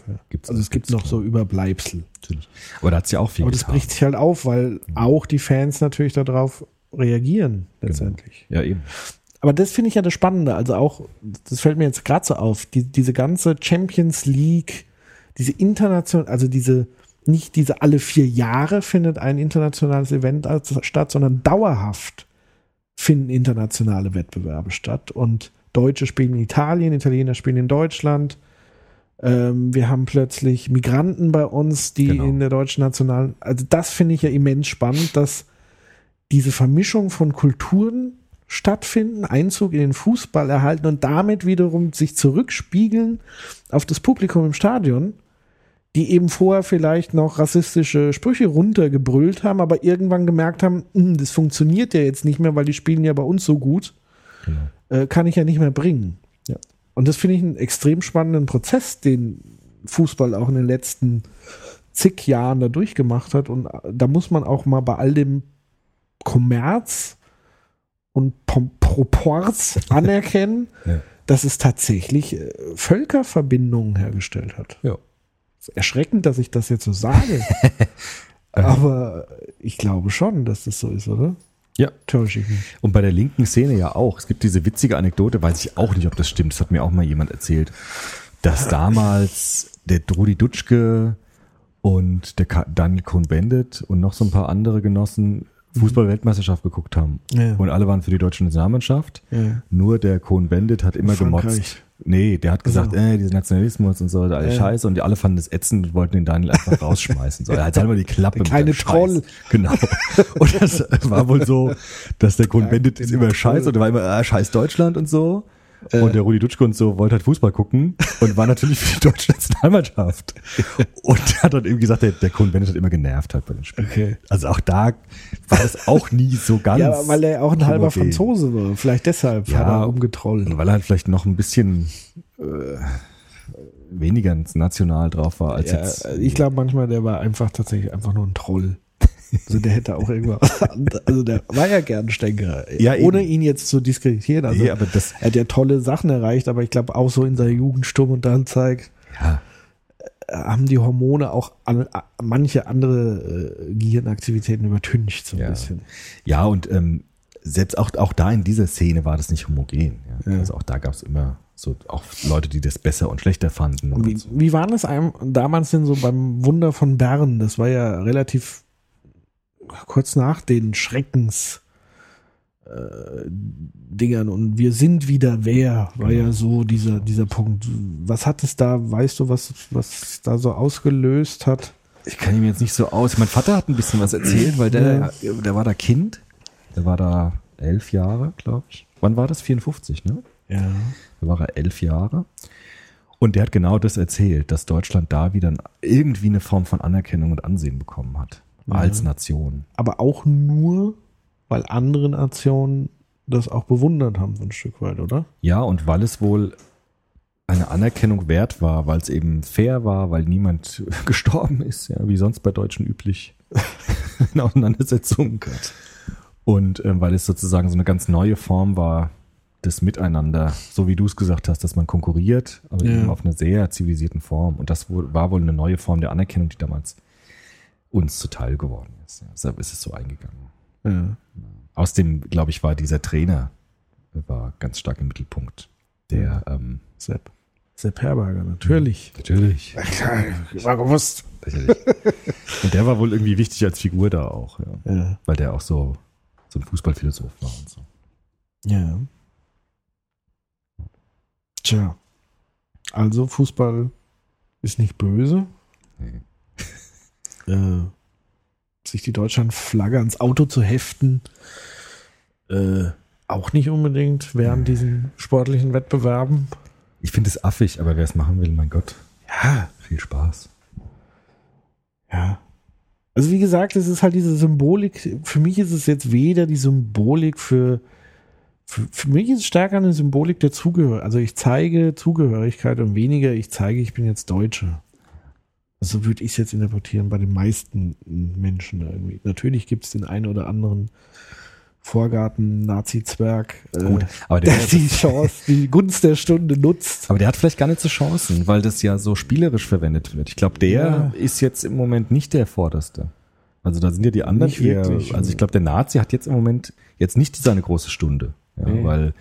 Speaker 5: also es gibt noch
Speaker 6: klar.
Speaker 5: so Überbleibsel.
Speaker 6: natürlich. Aber da hat's ja auch viel
Speaker 5: Aber das
Speaker 6: getan.
Speaker 5: bricht sich halt auf, weil auch die Fans natürlich darauf reagieren, letztendlich.
Speaker 6: Ja, eben.
Speaker 5: Aber das finde ich ja das Spannende. Also auch, das fällt mir jetzt gerade so auf, die, diese ganze Champions League, diese international, also diese, nicht diese alle vier Jahre findet ein internationales Event statt, sondern dauerhaft finden internationale Wettbewerbe statt. Und Deutsche spielen in Italien, Italiener spielen in Deutschland. Ähm, wir haben plötzlich Migranten bei uns, die
Speaker 6: Genau.
Speaker 5: in der deutschen Nationalen, also das finde ich ja immens spannend, dass diese Vermischung von Kulturen stattfinden, Einzug in den Fußball erhalten und damit wiederum sich zurückspiegeln auf das Publikum im Stadion, die eben vorher vielleicht noch rassistische Sprüche runtergebrüllt haben, aber irgendwann gemerkt haben, "Hm, das funktioniert ja jetzt nicht mehr, weil die spielen ja bei uns so gut,
Speaker 6: Genau.
Speaker 5: Äh, kann ich ja nicht mehr bringen.
Speaker 6: Ja.
Speaker 5: Und das finde ich einen extrem spannenden Prozess, den Fußball auch in den letzten zig Jahren da durchgemacht hat. Und da muss man auch mal bei all dem Kommerz und Pom Proports anerkennen,
Speaker 6: Ja.
Speaker 5: dass es tatsächlich äh, Völkerverbindungen hergestellt hat.
Speaker 6: Ja.
Speaker 5: Es ist erschreckend, dass ich das jetzt so sage. Aber ich glaube schon, dass das so ist, oder?
Speaker 6: Ja. Und bei der linken Szene ja auch. Es gibt diese witzige Anekdote, weiß ich auch nicht, ob das stimmt. Das hat mir auch mal jemand erzählt, dass damals der Rudi Dutschke und der Daniel Cohn-Bendit und noch so ein paar andere Genossen Fußball-Weltmeisterschaft geguckt haben.
Speaker 5: Ja.
Speaker 6: Und alle waren für die deutsche Nationalmannschaft.
Speaker 5: Ja.
Speaker 6: Nur der Cohn-Bendit hat immer gemotzt. Nee, der hat gesagt,
Speaker 5: so.
Speaker 6: äh, dieser Nationalismus und so, alles
Speaker 5: Ja.
Speaker 6: Scheiße. Und die alle fanden das ätzend und wollten den Daniel einfach rausschmeißen. So, halt halt mal die Klappe.
Speaker 5: Kleine
Speaker 6: deinem Scheiß.
Speaker 5: Troll.
Speaker 6: Genau. Und das war wohl so, dass der Grund Bendit ist immer
Speaker 5: Troll.
Speaker 6: scheiße und der war immer, ah, scheiß Deutschland und so. Und der Rudi Dutschke und so wollte halt Fußball gucken und war natürlich für die deutsche Nationalmannschaft. Und hat dann eben gesagt, der, der Cohn Bendit hat immer genervt halt bei den Spielen.
Speaker 5: Okay.
Speaker 6: Also auch da war es auch nie so ganz.
Speaker 5: Ja, weil er auch ein halber
Speaker 6: homogen.
Speaker 5: Franzose war. Vielleicht deshalb
Speaker 6: Ja.
Speaker 5: hat er umgetrollt.
Speaker 6: Und weil er halt vielleicht noch ein bisschen äh, weniger national drauf war als
Speaker 5: Ja,
Speaker 6: jetzt.
Speaker 5: ich glaube manchmal, der war einfach tatsächlich einfach nur ein Troll. Also der hätte auch irgendwas. Also der war ja gern Stänker.
Speaker 6: Ja,
Speaker 5: Ohne
Speaker 6: eben.
Speaker 5: ihn jetzt zu diskreditieren. Also
Speaker 6: Nee, aber das-
Speaker 5: er hat ja tolle Sachen erreicht, aber ich glaube auch so in seiner Jugend Sturm und dann zeigt,
Speaker 6: ja,
Speaker 5: haben die Hormone auch an, manche andere äh, Gehirnaktivitäten übertüncht so ein
Speaker 6: Ja.
Speaker 5: bisschen.
Speaker 6: ja, und ähm, selbst auch, auch da in dieser Szene war das nicht homogen. Ja.
Speaker 5: Ja.
Speaker 6: Also auch da gab es immer so auch Leute, die das besser und schlechter fanden. Und
Speaker 5: Wie,
Speaker 6: so.
Speaker 5: wie war das einem damals denn so beim Wunder von Bern? Das war ja relativ kurz nach den Schreckens äh, Dingern und wir sind wieder wer, war ja so dieser, dieser Punkt. Was hat es da, weißt du, was, was da so ausgelöst hat?
Speaker 6: Ich kann ihm jetzt nicht so aus. Mein Vater hat ein bisschen was erzählt, weil der, der war da Kind. Der war da elf Jahre, glaube ich. Wann war das? 54, ne?
Speaker 5: Ja.
Speaker 6: Da war er elf Jahre. Und der hat genau das erzählt, dass Deutschland da wieder irgendwie eine Form von Anerkennung und Ansehen bekommen hat. Als Nation.
Speaker 5: Aber auch nur, weil andere Nationen das auch bewundert haben, so ein Stück weit, oder?
Speaker 6: Ja, und weil es wohl eine Anerkennung wert war, weil es eben fair war, weil niemand gestorben ist, ja, wie sonst bei Deutschen üblich in Auseinandersetzungen. Und ähm, weil es sozusagen so eine ganz neue Form war des Miteinander, so wie du es gesagt hast, dass man konkurriert, aber
Speaker 5: Ja.
Speaker 6: eben auf einer sehr zivilisierten Form. Und das war wohl eine neue Form der Anerkennung, die damals uns zuteil geworden ist. Ja, deshalb ist es so eingegangen.
Speaker 5: Ja.
Speaker 6: Außerdem, glaube ich, war dieser Trainer war ganz stark im Mittelpunkt. Der, ähm,
Speaker 5: Sepp. Sepp Herberger, natürlich.
Speaker 6: natürlich.
Speaker 5: War gewusst.
Speaker 6: Und der war wohl irgendwie wichtig als Figur da auch, ja.
Speaker 5: Ja.
Speaker 6: Weil der auch so, so ein Fußballphilosoph war und so.
Speaker 5: Ja. Tja. Also Fußball ist nicht böse.
Speaker 6: Nee.
Speaker 5: Äh, sich die Deutschlandflagge ans Auto zu heften, äh, auch nicht unbedingt während diesen sportlichen Wettbewerben.
Speaker 6: Ich finde es affig, aber wer es machen will, mein Gott,
Speaker 5: Ja,
Speaker 6: viel Spaß.
Speaker 5: ja. Also wie gesagt, es ist halt diese Symbolik. Für mich ist es jetzt weder die Symbolik für für, für mich ist es stärker eine Symbolik der Zugehörigkeit. Also ich zeige Zugehörigkeit und weniger ich zeige, ich bin jetzt Deutsche. So würde ich es jetzt interpretieren bei den meisten Menschen irgendwie. Natürlich gibt es den einen oder anderen Vorgarten-Nazi-Zwerg, äh,
Speaker 6: Gut, aber der,
Speaker 5: der die Chance, die Gunst der Stunde nutzt.
Speaker 6: aber der hat vielleicht gar nicht so Chancen, weil das ja so spielerisch verwendet wird. Ich glaube, der
Speaker 5: Ja.
Speaker 6: ist jetzt im Moment nicht der Vorderste. Also da sind ja die anderen eher,
Speaker 5: wirklich.
Speaker 6: also ich glaube, der Nazi hat jetzt im Moment jetzt nicht seine große Stunde. Ja,
Speaker 5: Nee.
Speaker 6: Weil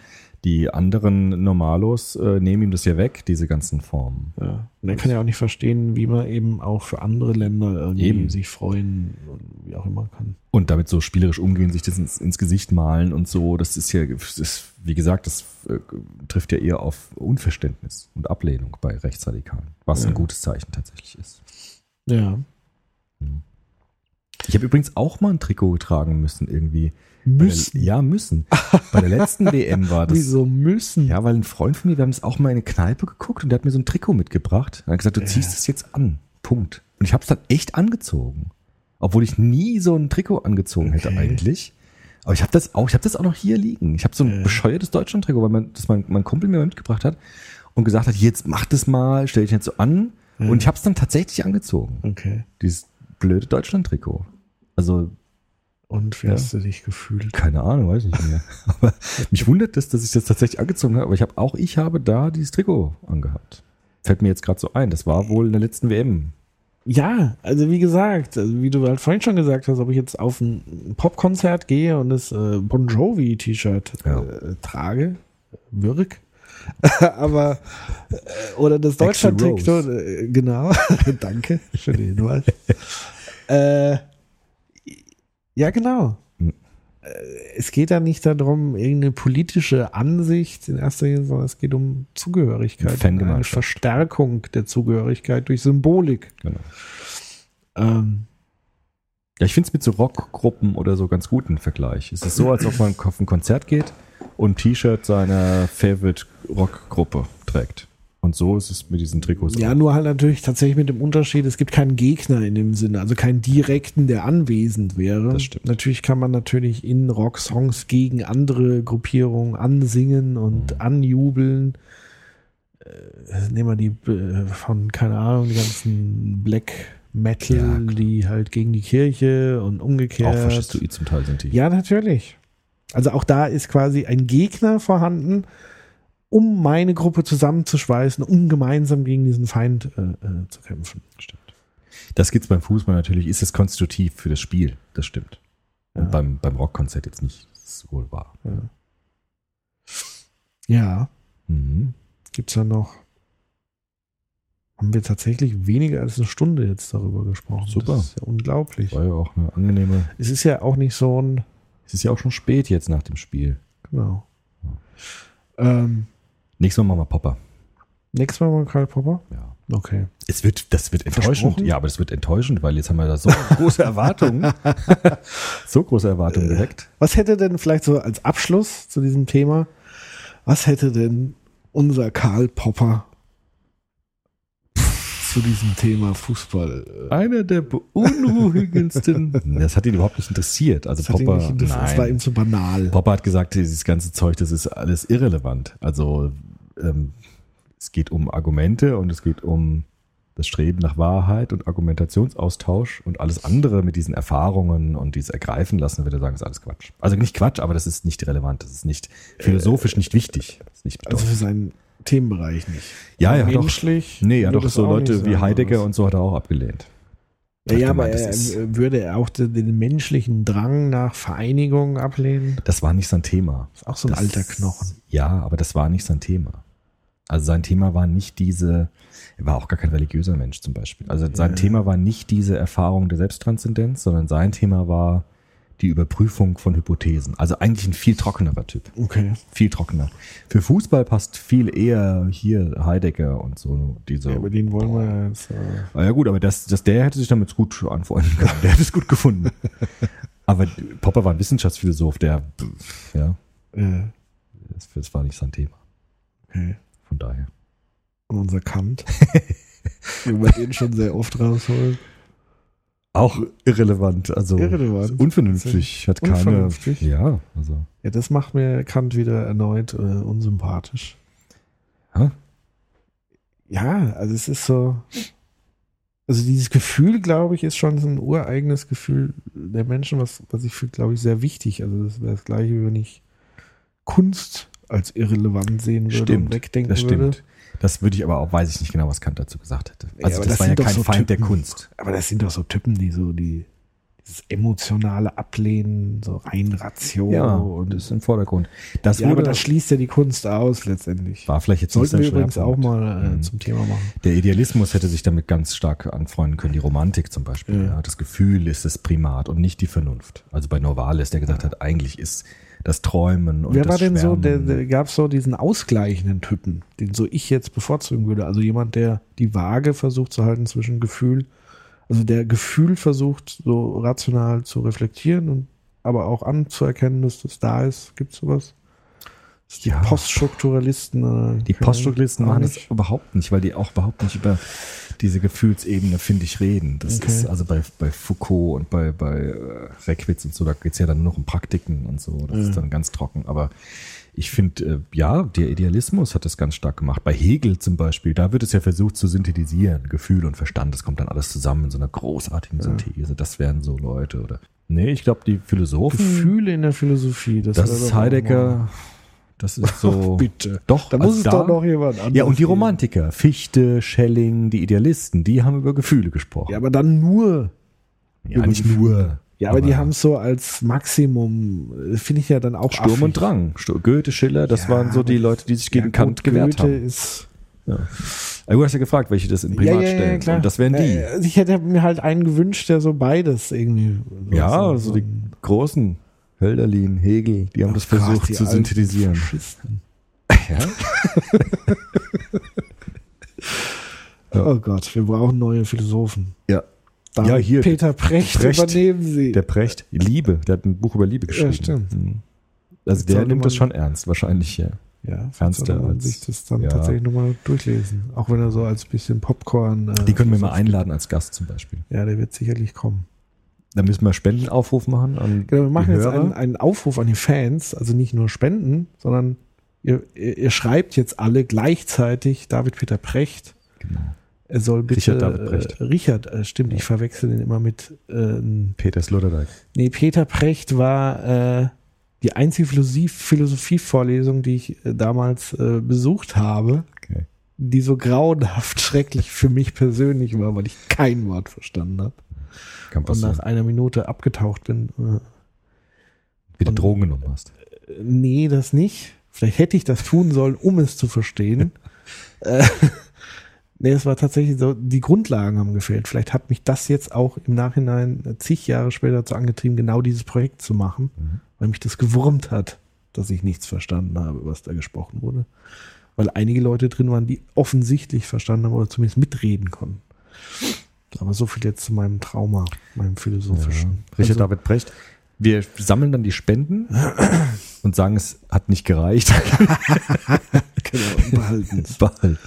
Speaker 6: die anderen Normalos äh, nehmen ihm das ja weg, diese ganzen Formen.
Speaker 5: Ja. Und er kann ja auch nicht verstehen, wie man eben auch für andere Länder irgendwie
Speaker 6: Eben.
Speaker 5: sich freuen und wie auch immer kann.
Speaker 6: Und damit so spielerisch umgehen, sich das ins, ins Gesicht malen und so, das ist ja, das ist, wie gesagt, das äh, trifft ja eher auf Unverständnis und Ablehnung bei Rechtsradikalen, was
Speaker 5: Ja.
Speaker 6: ein gutes Zeichen tatsächlich ist.
Speaker 5: Ja.
Speaker 6: Ich habe übrigens auch mal ein Trikot getragen müssen irgendwie.
Speaker 5: Müssen.
Speaker 6: Der, ja, müssen. Bei der letzten WM war das.
Speaker 5: Wieso müssen?
Speaker 6: Ja, weil ein Freund von mir, wir haben das auch mal in eine Kneipe geguckt und der hat mir so ein Trikot mitgebracht. Er hat gesagt, du ziehst es jetzt an. Punkt. Und ich habe es dann echt angezogen. Obwohl ich nie so ein Trikot angezogen hätte
Speaker 5: Okay.
Speaker 6: eigentlich. Aber ich habe das auch, ich habe das auch noch hier liegen. Ich habe so ein
Speaker 5: Ja.
Speaker 6: bescheuertes Deutschland-Trikot, weil man, das mein, mein Kumpel mir mal mitgebracht hat und gesagt hat, jetzt mach das mal, stell dich jetzt so an. Und ich habe es dann tatsächlich angezogen.
Speaker 5: Okay.
Speaker 6: Dieses blöde Deutschland-Trikot. Also
Speaker 5: Und wie
Speaker 6: Ja.
Speaker 5: hast du dich gefühlt?
Speaker 6: keine Ahnung, weiß ich nicht mehr. Aber mich wundert es, dass ich das tatsächlich angezogen habe. Aber ich habe auch ich habe da dieses Trikot angehabt. Fällt mir jetzt gerade so ein. Das war wohl in der letzten WM.
Speaker 5: Ja, also wie gesagt, also wie du halt vorhin schon gesagt hast, ob ich jetzt auf ein Popkonzert gehe und das äh, Bon Jovi T-Shirt
Speaker 6: Ja.
Speaker 5: äh, trage, Würg, aber äh, oder das Deutschland-Trikot, äh, genau, danke für den Hinweis. äh, ja, genau.
Speaker 6: Hm.
Speaker 5: es geht da nicht darum, irgendeine politische Ansicht in erster Linie, sondern es geht um Zugehörigkeit. Eine
Speaker 6: Fangemeinschaft.
Speaker 5: Verstärkung der Zugehörigkeit durch Symbolik.
Speaker 6: Genau.
Speaker 5: Ähm,
Speaker 6: Ja, ich finde es mit so Rockgruppen oder so ganz gut ein Vergleich. Es ist so, als ob man auf ein Konzert geht und ein T-Shirt seiner Favorite Rockgruppe trägt. Und so ist es mit diesen Trikots.
Speaker 5: ja,
Speaker 6: auch.
Speaker 5: nur halt natürlich tatsächlich mit dem Unterschied, es gibt keinen Gegner in dem Sinne, also keinen direkten, der anwesend wäre.
Speaker 6: Das stimmt.
Speaker 5: Natürlich kann man natürlich in Rocksongs gegen andere Gruppierungen ansingen und
Speaker 6: Mhm.
Speaker 5: anjubeln. Äh, nehmen wir die äh, von, keine Ahnung, die ganzen Black Metal,
Speaker 6: Ja,
Speaker 5: die halt gegen die Kirche und umgekehrt.
Speaker 6: auch faschistoid zum Teil sind die.
Speaker 5: Ja, natürlich. Also auch da ist quasi ein Gegner vorhanden, um meine Gruppe zusammenzuschweißen, um gemeinsam gegen diesen Feind äh, äh, zu kämpfen.
Speaker 6: Stimmt. Das gibt's beim Fußball natürlich, ist es konstitutiv für das Spiel. Das stimmt. Und
Speaker 5: Ja.
Speaker 6: beim, beim Rockkonzert jetzt nicht. Wohl wahr.
Speaker 5: Ja,
Speaker 6: Mhm.
Speaker 5: gibt's da noch. Haben wir tatsächlich weniger als eine Stunde jetzt darüber gesprochen.
Speaker 6: Super.
Speaker 5: Das ist ja unglaublich.
Speaker 6: War ja auch eine angenehme.
Speaker 5: Es ist ja auch nicht so ein.
Speaker 6: Es ist ja auch schon spät jetzt nach dem Spiel.
Speaker 5: Genau. Ähm,
Speaker 6: Nächstes Mal machen wir Popper.
Speaker 5: nächstes Mal mal Karl Popper.
Speaker 6: Ja.
Speaker 5: Okay.
Speaker 6: Es wird, das wird enttäuschend. Ja, aber das wird enttäuschend, weil jetzt haben wir da so große Erwartungen, so große Erwartungen geweckt.
Speaker 5: Was hätte denn vielleicht so als Abschluss zu diesem Thema, was hätte denn unser Karl Popper zu diesem Thema Fußball? äh,
Speaker 6: Einer der beunruhigendsten. das hat ihn überhaupt nicht interessiert. Also
Speaker 5: Das,
Speaker 6: Popper,
Speaker 5: nicht interessiert, das war ihm zu banal.
Speaker 6: Popper hat gesagt, dieses ganze Zeug, das ist alles irrelevant. Also ähm, es geht um Argumente und es geht um das Streben nach Wahrheit und Argumentationsaustausch und alles andere mit diesen Erfahrungen und dieses Ergreifen lassen, würde er sagen, ist alles Quatsch. Also nicht Quatsch, aber das ist nicht relevant. Das ist nicht philosophisch nicht wichtig. Das ist nicht
Speaker 5: Also für seinen Themenbereich nicht.
Speaker 6: ja, er hat auch,
Speaker 5: menschlich
Speaker 6: nee, er hat auch so Leute wie Heidegger
Speaker 5: was-
Speaker 6: und so hat er auch abgelehnt.
Speaker 5: Ja, ja,
Speaker 6: Hat
Speaker 5: aber
Speaker 6: gemeint,
Speaker 5: er,
Speaker 6: das
Speaker 5: äh, würde er auch den, menschlichen Drang nach Vereinigung ablehnen?
Speaker 6: Das war nicht sein Thema.
Speaker 5: Ist auch so ein
Speaker 6: Das-
Speaker 5: alter Knochen.
Speaker 6: Ja, aber das war nicht sein Thema. Also sein Thema war nicht diese, er war auch gar kein religiöser Mensch zum Beispiel. Also sein
Speaker 5: Ja.
Speaker 6: Thema war nicht diese Erfahrung der Selbsttranszendenz, sondern sein Thema war die Überprüfung von Hypothesen. Also eigentlich ein viel trockenerer Typ.
Speaker 5: Okay.
Speaker 6: Viel trockener. Für Fußball passt viel eher hier Heidegger und so. Diese,
Speaker 5: Ja, aber den wollen wir jetzt. Äh,
Speaker 6: Ah ja gut, aber das, das, der hätte sich damit gut anfreunden können. Der hätte es gut gefunden. Aber Popper war ein Wissenschaftsphilosoph, der, ja,
Speaker 5: äh,
Speaker 6: das, das war nicht sein Thema.
Speaker 5: okay.
Speaker 6: Von daher.
Speaker 5: Und unser Kant. Wie wir den schon sehr oft rausholen.
Speaker 6: Auch irrelevant, also
Speaker 5: Irrelevant.
Speaker 6: unvernünftig, hat keine.
Speaker 5: Unvernünftig.
Speaker 6: Ja, also.
Speaker 5: Ja, das macht mir Kant wieder erneut äh, unsympathisch.
Speaker 6: Hä?
Speaker 5: Ja, also es ist so. Also dieses Gefühl, glaube ich, ist schon so ein ureigenes Gefühl der Menschen, was, was ich für, glaube ich, sehr wichtig. Also das wäre das gleiche, wie wenn ich Kunst als irrelevant sehen würde und
Speaker 6: Stimmt,
Speaker 5: wegdenken
Speaker 6: das
Speaker 5: würde.
Speaker 6: stimmt. Das würde ich aber auch, weiß ich nicht genau, was Kant dazu gesagt hätte.
Speaker 5: Ja,
Speaker 6: Also
Speaker 5: aber
Speaker 6: das,
Speaker 5: das
Speaker 6: war ja kein
Speaker 5: so
Speaker 6: Feind der
Speaker 5: Typen.
Speaker 6: Kunst.
Speaker 5: Aber das sind doch so Typen, die so die dieses emotionale Ablehnen, so Reinration
Speaker 6: Ja,
Speaker 5: und
Speaker 6: und das ist im Vordergrund. Das
Speaker 5: ja, aber
Speaker 6: wurde,
Speaker 5: das schließt ja die Kunst aus letztendlich.
Speaker 6: war vielleicht jetzt
Speaker 5: Sollten wir übrigens auch mal äh,
Speaker 6: Mhm.
Speaker 5: zum Thema machen.
Speaker 6: Der Idealismus hätte sich damit ganz stark anfreunden können. Die Romantik zum Beispiel.
Speaker 5: Ja.
Speaker 6: Ja. Das Gefühl ist das Primat und nicht die Vernunft. Also bei Novalis, der gesagt hat, eigentlich ist das Träumen und
Speaker 5: Wer
Speaker 6: das
Speaker 5: war denn so, der,
Speaker 6: Schwärmen-
Speaker 5: der gab so diesen ausgleichenden Typen, den so ich jetzt bevorzugen würde. Also jemand, der die Waage versucht zu halten zwischen Gefühl, also der Gefühl versucht, so rational zu reflektieren und aber auch anzuerkennen, dass das da ist. Gibt sowas? Das ist die
Speaker 6: Ja.
Speaker 5: Poststrukturalisten. Oder
Speaker 6: Die Poststrukturalisten machen das überhaupt nicht, weil die auch überhaupt nicht über diese Gefühlsebene, finde ich, reden. Das
Speaker 5: Okay.
Speaker 6: ist also bei, bei Foucault und bei, bei äh, Reckwitz und so, da geht's ja dann nur noch um Praktiken und so. Das
Speaker 5: Ja.
Speaker 6: ist dann ganz trocken. Aber ich finde, äh, ja, der Idealismus hat das ganz stark gemacht. Bei Hegel zum Beispiel, da wird es ja versucht zu synthetisieren. Gefühl und Verstand, das kommt dann alles zusammen in so einer großartigen Synthese. Das wären so Leute, oder? Nee, ich glaube, die Philosophen,
Speaker 5: Gefühle in der Philosophie. Das,
Speaker 6: das ist Heidegger,
Speaker 5: mal-
Speaker 6: das ist so.
Speaker 5: Bitte.
Speaker 6: Doch,
Speaker 5: Da
Speaker 6: also
Speaker 5: muss es doch noch jemand anderes
Speaker 6: Ja, und die. Romantiker, Fichte, Schelling, die Idealisten, die haben über Gefühle gesprochen.
Speaker 5: Ja, aber dann nur.
Speaker 6: Ja, nicht
Speaker 5: Gefühle.
Speaker 6: nur.
Speaker 5: Ja, aber, die haben es so als Maximum, äh, finde ich ja dann auch
Speaker 6: Sturm und
Speaker 5: affig.
Speaker 6: Drang. Stu- Goethe, Schiller, das
Speaker 5: Ja,
Speaker 6: waren so die
Speaker 5: aber-
Speaker 6: Leute, die sich gegen
Speaker 5: ja,
Speaker 6: Kant gewehrt
Speaker 5: Goethe
Speaker 6: haben.
Speaker 5: ist
Speaker 6: Ja. Aber du hast ja gefragt, welche das in Primat stellen. Und das wären die.
Speaker 5: Äh, Also ich hätte mir halt einen gewünscht, der so beides irgendwie.
Speaker 6: ja,
Speaker 5: so,
Speaker 6: also die großen Hölderlin, Hegel, die haben das
Speaker 5: Ach,
Speaker 6: versucht zu synthetisieren.
Speaker 5: Faschisten.
Speaker 6: Ja?
Speaker 5: Oh Gott, wir brauchen neue Philosophen.
Speaker 6: ja.
Speaker 5: David
Speaker 6: Ja, hier,
Speaker 5: Peter Precht,
Speaker 6: Precht.
Speaker 5: übernehmen Sie.
Speaker 6: Der Precht, Liebe, der hat ein Buch über Liebe geschrieben.
Speaker 5: stimmt.
Speaker 6: Mhm. Also
Speaker 5: Jetzt
Speaker 6: der nimmt das schon ernst, wahrscheinlich, ja.
Speaker 5: ja,
Speaker 6: Ernster
Speaker 5: man
Speaker 6: als-
Speaker 5: sich das dann
Speaker 6: ja.
Speaker 5: tatsächlich nochmal durchlesen. Auch wenn er so als bisschen Popcorn. Äh,
Speaker 6: Die können wir mal einladen als Gast zum Beispiel.
Speaker 5: Ja, der wird sicherlich kommen.
Speaker 6: Da müssen wir Spendenaufruf machen an
Speaker 5: Genau, wir machen jetzt einen, einen Aufruf an die Fans, also nicht nur Spenden, sondern ihr, ihr, ihr schreibt jetzt alle gleichzeitig David Peter Precht.
Speaker 6: Genau.
Speaker 5: Er soll bitte.
Speaker 6: Richard David Precht.
Speaker 5: Äh, Richard, äh, stimmt, ich verwechsel den immer mit. Äh,
Speaker 6: Peter Sloterdijk.
Speaker 5: nee, Peter Precht war äh, die einzige Philosophie- Philosophievorlesung, die ich äh, damals äh, besucht habe,
Speaker 6: Okay.
Speaker 5: die so grauenhaft schrecklich für mich persönlich war, weil ich kein Wort verstanden habe.
Speaker 6: Kann
Speaker 5: Und nach
Speaker 6: passieren.
Speaker 5: einer Minute abgetaucht bin. Äh,
Speaker 6: Wie du
Speaker 5: und-
Speaker 6: Drogen genommen hast.
Speaker 5: Nee, das nicht. Vielleicht hätte ich das tun sollen, um es zu verstehen. äh, nee, es war tatsächlich so, die Grundlagen haben gefehlt. Vielleicht hat mich das jetzt auch im Nachhinein äh, zig Jahre später dazu angetrieben, genau dieses Projekt zu machen,
Speaker 6: Mhm.
Speaker 5: weil mich das gewurmt hat, dass ich nichts verstanden habe, was da gesprochen wurde. Weil einige Leute drin waren, die offensichtlich verstanden haben oder zumindest mitreden konnten. Aber so viel jetzt zu meinem Trauma, meinem philosophischen.
Speaker 6: Richard
Speaker 5: Also-
Speaker 6: David Precht. Wir sammeln dann die Spenden und sagen, es hat nicht gereicht.
Speaker 5: Genau, behalten.
Speaker 6: Bald.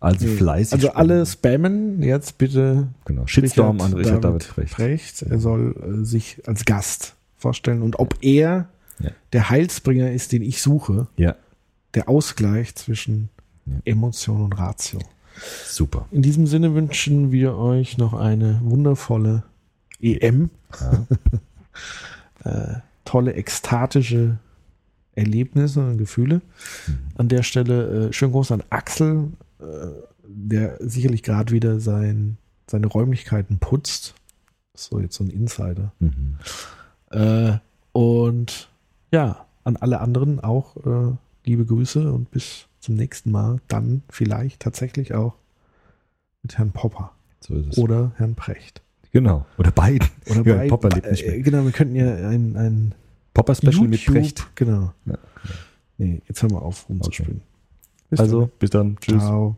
Speaker 6: Also
Speaker 5: Nee.
Speaker 6: fleißig.
Speaker 5: Also
Speaker 6: spenden.
Speaker 5: alle spammen jetzt bitte
Speaker 6: Genau. Shitstorm an Richard David Precht.
Speaker 5: Er soll äh, sich als Gast vorstellen und ob er
Speaker 6: Ja.
Speaker 5: der Heilsbringer ist, den ich suche,
Speaker 6: Ja,
Speaker 5: der Ausgleich zwischen
Speaker 6: Ja.
Speaker 5: Emotion und Ratio.
Speaker 6: Super.
Speaker 5: In diesem Sinne wünschen wir euch noch eine wundervolle EM, äh, tolle ekstatische Erlebnisse und Gefühle. An der Stelle äh, schönen Gruß an Axel, äh, der sicherlich gerade wieder sein, seine Räumlichkeiten putzt. So, jetzt so ein Insider.
Speaker 6: Mhm.
Speaker 5: Äh, und ja, an alle anderen auch äh, liebe Grüße und bis zum nächsten Mal. Dann vielleicht tatsächlich auch mit Herrn Popper
Speaker 6: So ist es.
Speaker 5: oder Herrn Precht.
Speaker 6: genau. Oder beiden.
Speaker 5: Oder
Speaker 6: Ja,
Speaker 5: bei-
Speaker 6: Popper lebt nicht
Speaker 5: äh,
Speaker 6: mehr.
Speaker 5: Genau, wir könnten ja ein, ein
Speaker 6: Popper Special mit Precht.
Speaker 5: Genau.
Speaker 6: Ja.
Speaker 5: Nee, jetzt hören wir auf rumzuspielen. Bis
Speaker 6: Also, bis dann.
Speaker 5: dann.
Speaker 6: Tschüss.
Speaker 5: Ciao.